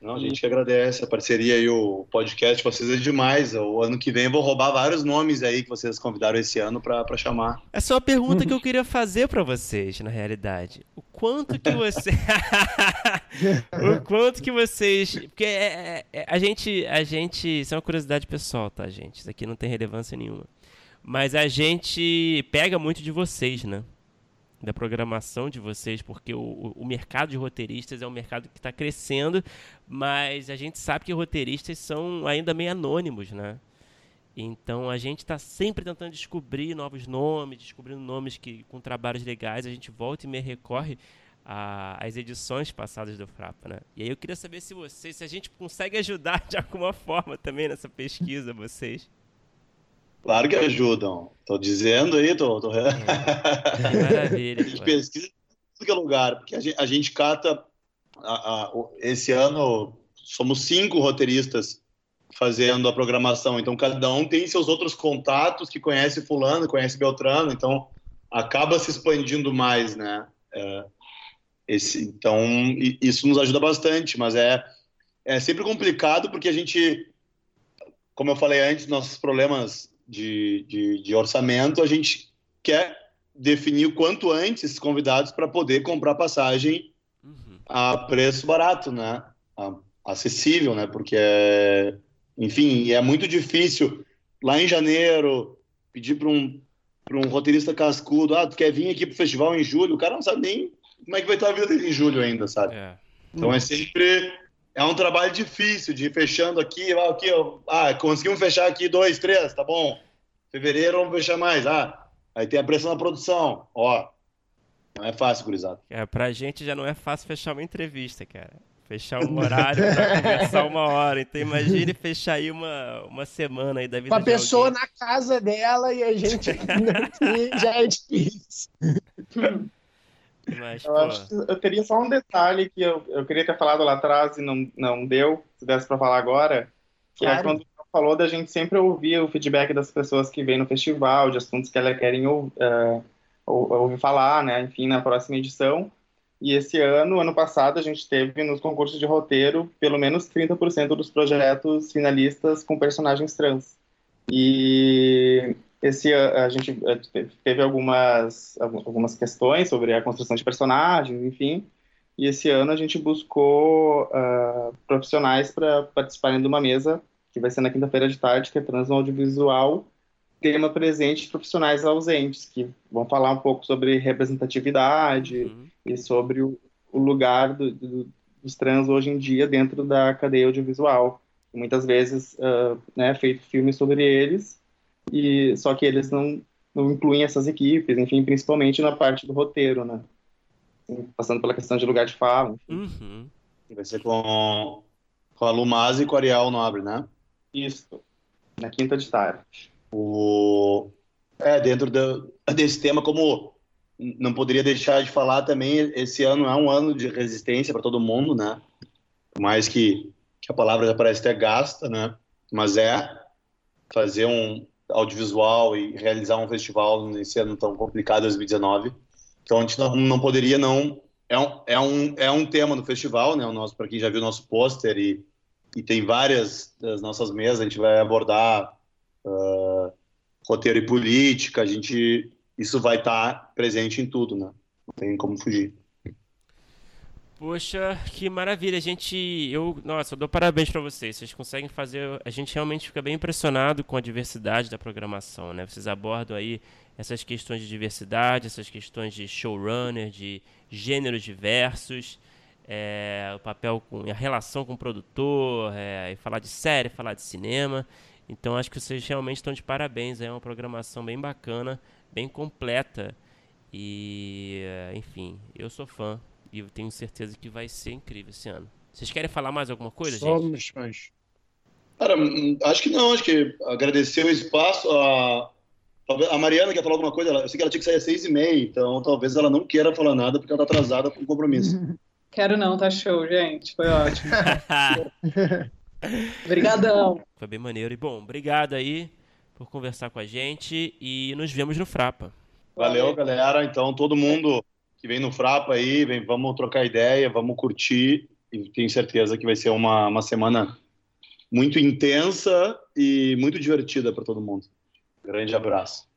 Não, a gente que agradece a parceria e o podcast vocês é demais. O ano que vem eu vou roubar vários nomes aí que vocês convidaram esse ano para chamar. É só uma pergunta que eu queria fazer para vocês, na realidade. O quanto que você O quanto que vocês, porque é, é, é, a gente a gente, isso é uma curiosidade pessoal, tá, gente? Isso aqui não tem relevância nenhuma. Mas a gente pega muito de vocês, né? Da programação de vocês, porque o, o mercado de roteiristas é um mercado que está crescendo, mas a gente sabe que roteiristas são ainda meio anônimos, né? Então a gente está sempre tentando descobrir novos nomes, descobrindo nomes que com trabalhos legais a gente volta e me recorre às edições passadas do Frapa, né? E aí eu queria saber se vocês, se a gente consegue ajudar de alguma forma também nessa pesquisa, vocês. Claro que ajudam. Tô dizendo aí, tô. tô... É. Maravilha. a gente pesquisa em que é lugar, porque a gente, a gente cata. A, a, esse ano somos cinco roteiristas fazendo a programação, então cada um tem seus outros contatos que conhece fulano, conhece Beltrano, então acaba se expandindo mais, né? É, esse, então isso nos ajuda bastante, mas é é sempre complicado porque a gente, como eu falei antes, nossos problemas de, de, de orçamento, a gente quer definir o quanto antes esses convidados para poder comprar passagem uhum. a preço barato, né? A, acessível, né? Porque, é, enfim, é muito difícil lá em janeiro pedir para um, um roteirista cascudo, ah, tu quer vir aqui para o festival em julho? O cara não sabe nem como é que vai estar a vida dele em julho ainda, sabe? É. Então é sempre é um trabalho difícil de ir fechando aqui, aqui, ah, conseguimos fechar aqui dois, três, tá bom. Fevereiro vamos fechar mais. Ah, aí tem a pressão na produção. Ó, não é fácil, gurizada. É, pra gente já não é fácil fechar uma entrevista, cara. Fechar um horário pra conversar uma hora. Então imagine fechar aí uma, uma semana aí da vida Com a pessoa alguém. na casa dela e a gente aqui já é difícil. Mas, eu, acho, eu, teria só um detalhe que eu, eu queria ter falado lá atrás e não, não deu, se desse para falar agora, que é claro. é quando falou da gente sempre ouvir o feedback das pessoas que vêm no festival, de assuntos que elas querem uh, ouvir falar, né, enfim, na próxima edição. E esse ano, ano passado, a gente teve nos concursos de roteiro pelo menos 30% dos projetos finalistas com personagens trans. E esse a gente teve algumas algumas questões sobre a construção de personagens, enfim. E esse ano a gente buscou uh, profissionais para participarem de uma mesa que vai ser na quinta-feira de tarde, que é Trans no Audiovisual, tema presente profissionais ausentes, que vão falar um pouco sobre representatividade uhum. e sobre o, o lugar do, do, dos trans hoje em dia dentro da cadeia audiovisual. Muitas vezes, uh, né, feito filmes sobre eles, e só que eles não, não incluem essas equipes, enfim, principalmente na parte do roteiro, né? Passando pela questão de lugar de fala. Uhum. Vai ser com, com a Lumaz e com a Ariel Nobre, né? Isso, na quinta de tarde. O... É, dentro do, desse tema, como não poderia deixar de falar também, esse ano é um ano de resistência para todo mundo, né? Por mais que, que a palavra já parece até gasta, né? Mas é fazer um audiovisual e realizar um festival nesse ano tão complicado, 2019. Então a gente não, não poderia não é um, é um, é um tema do festival, né? O nosso para quem já viu o nosso pôster e e tem várias das nossas mesas, a gente vai abordar uh, roteiro e política, a gente isso vai estar tá presente em tudo, né? Não tem como fugir. Poxa, que maravilha, a gente, eu, nossa, eu dou parabéns para vocês. Vocês conseguem fazer, a gente realmente fica bem impressionado com a diversidade da programação, né? Vocês abordam aí essas questões de diversidade, essas questões de showrunner, de gêneros diversos é, o papel com a relação com o produtor, é, falar de série, falar de cinema. Então acho que vocês realmente estão de parabéns. É uma programação bem bacana, bem completa. E, é, enfim, eu sou fã e eu tenho certeza que vai ser incrível esse ano. Vocês querem falar mais alguma coisa, Somos gente? Fãs. Cara, hum, acho que não. Acho que agradecer o espaço. A, a Mariana quer falar alguma coisa. Eu sei que ela tinha que sair às seis e meia, então talvez ela não queira falar nada porque ela está atrasada com o compromisso. Quero não, tá show, gente. Foi ótimo. Obrigadão. Foi bem maneiro. E bom, obrigado aí por conversar com a gente e nos vemos no Frapa. Valeu, galera. Então, todo mundo que vem no Frapa aí, vem, vamos trocar ideia, vamos curtir e tenho certeza que vai ser uma, uma semana muito intensa e muito divertida para todo mundo. Grande abraço.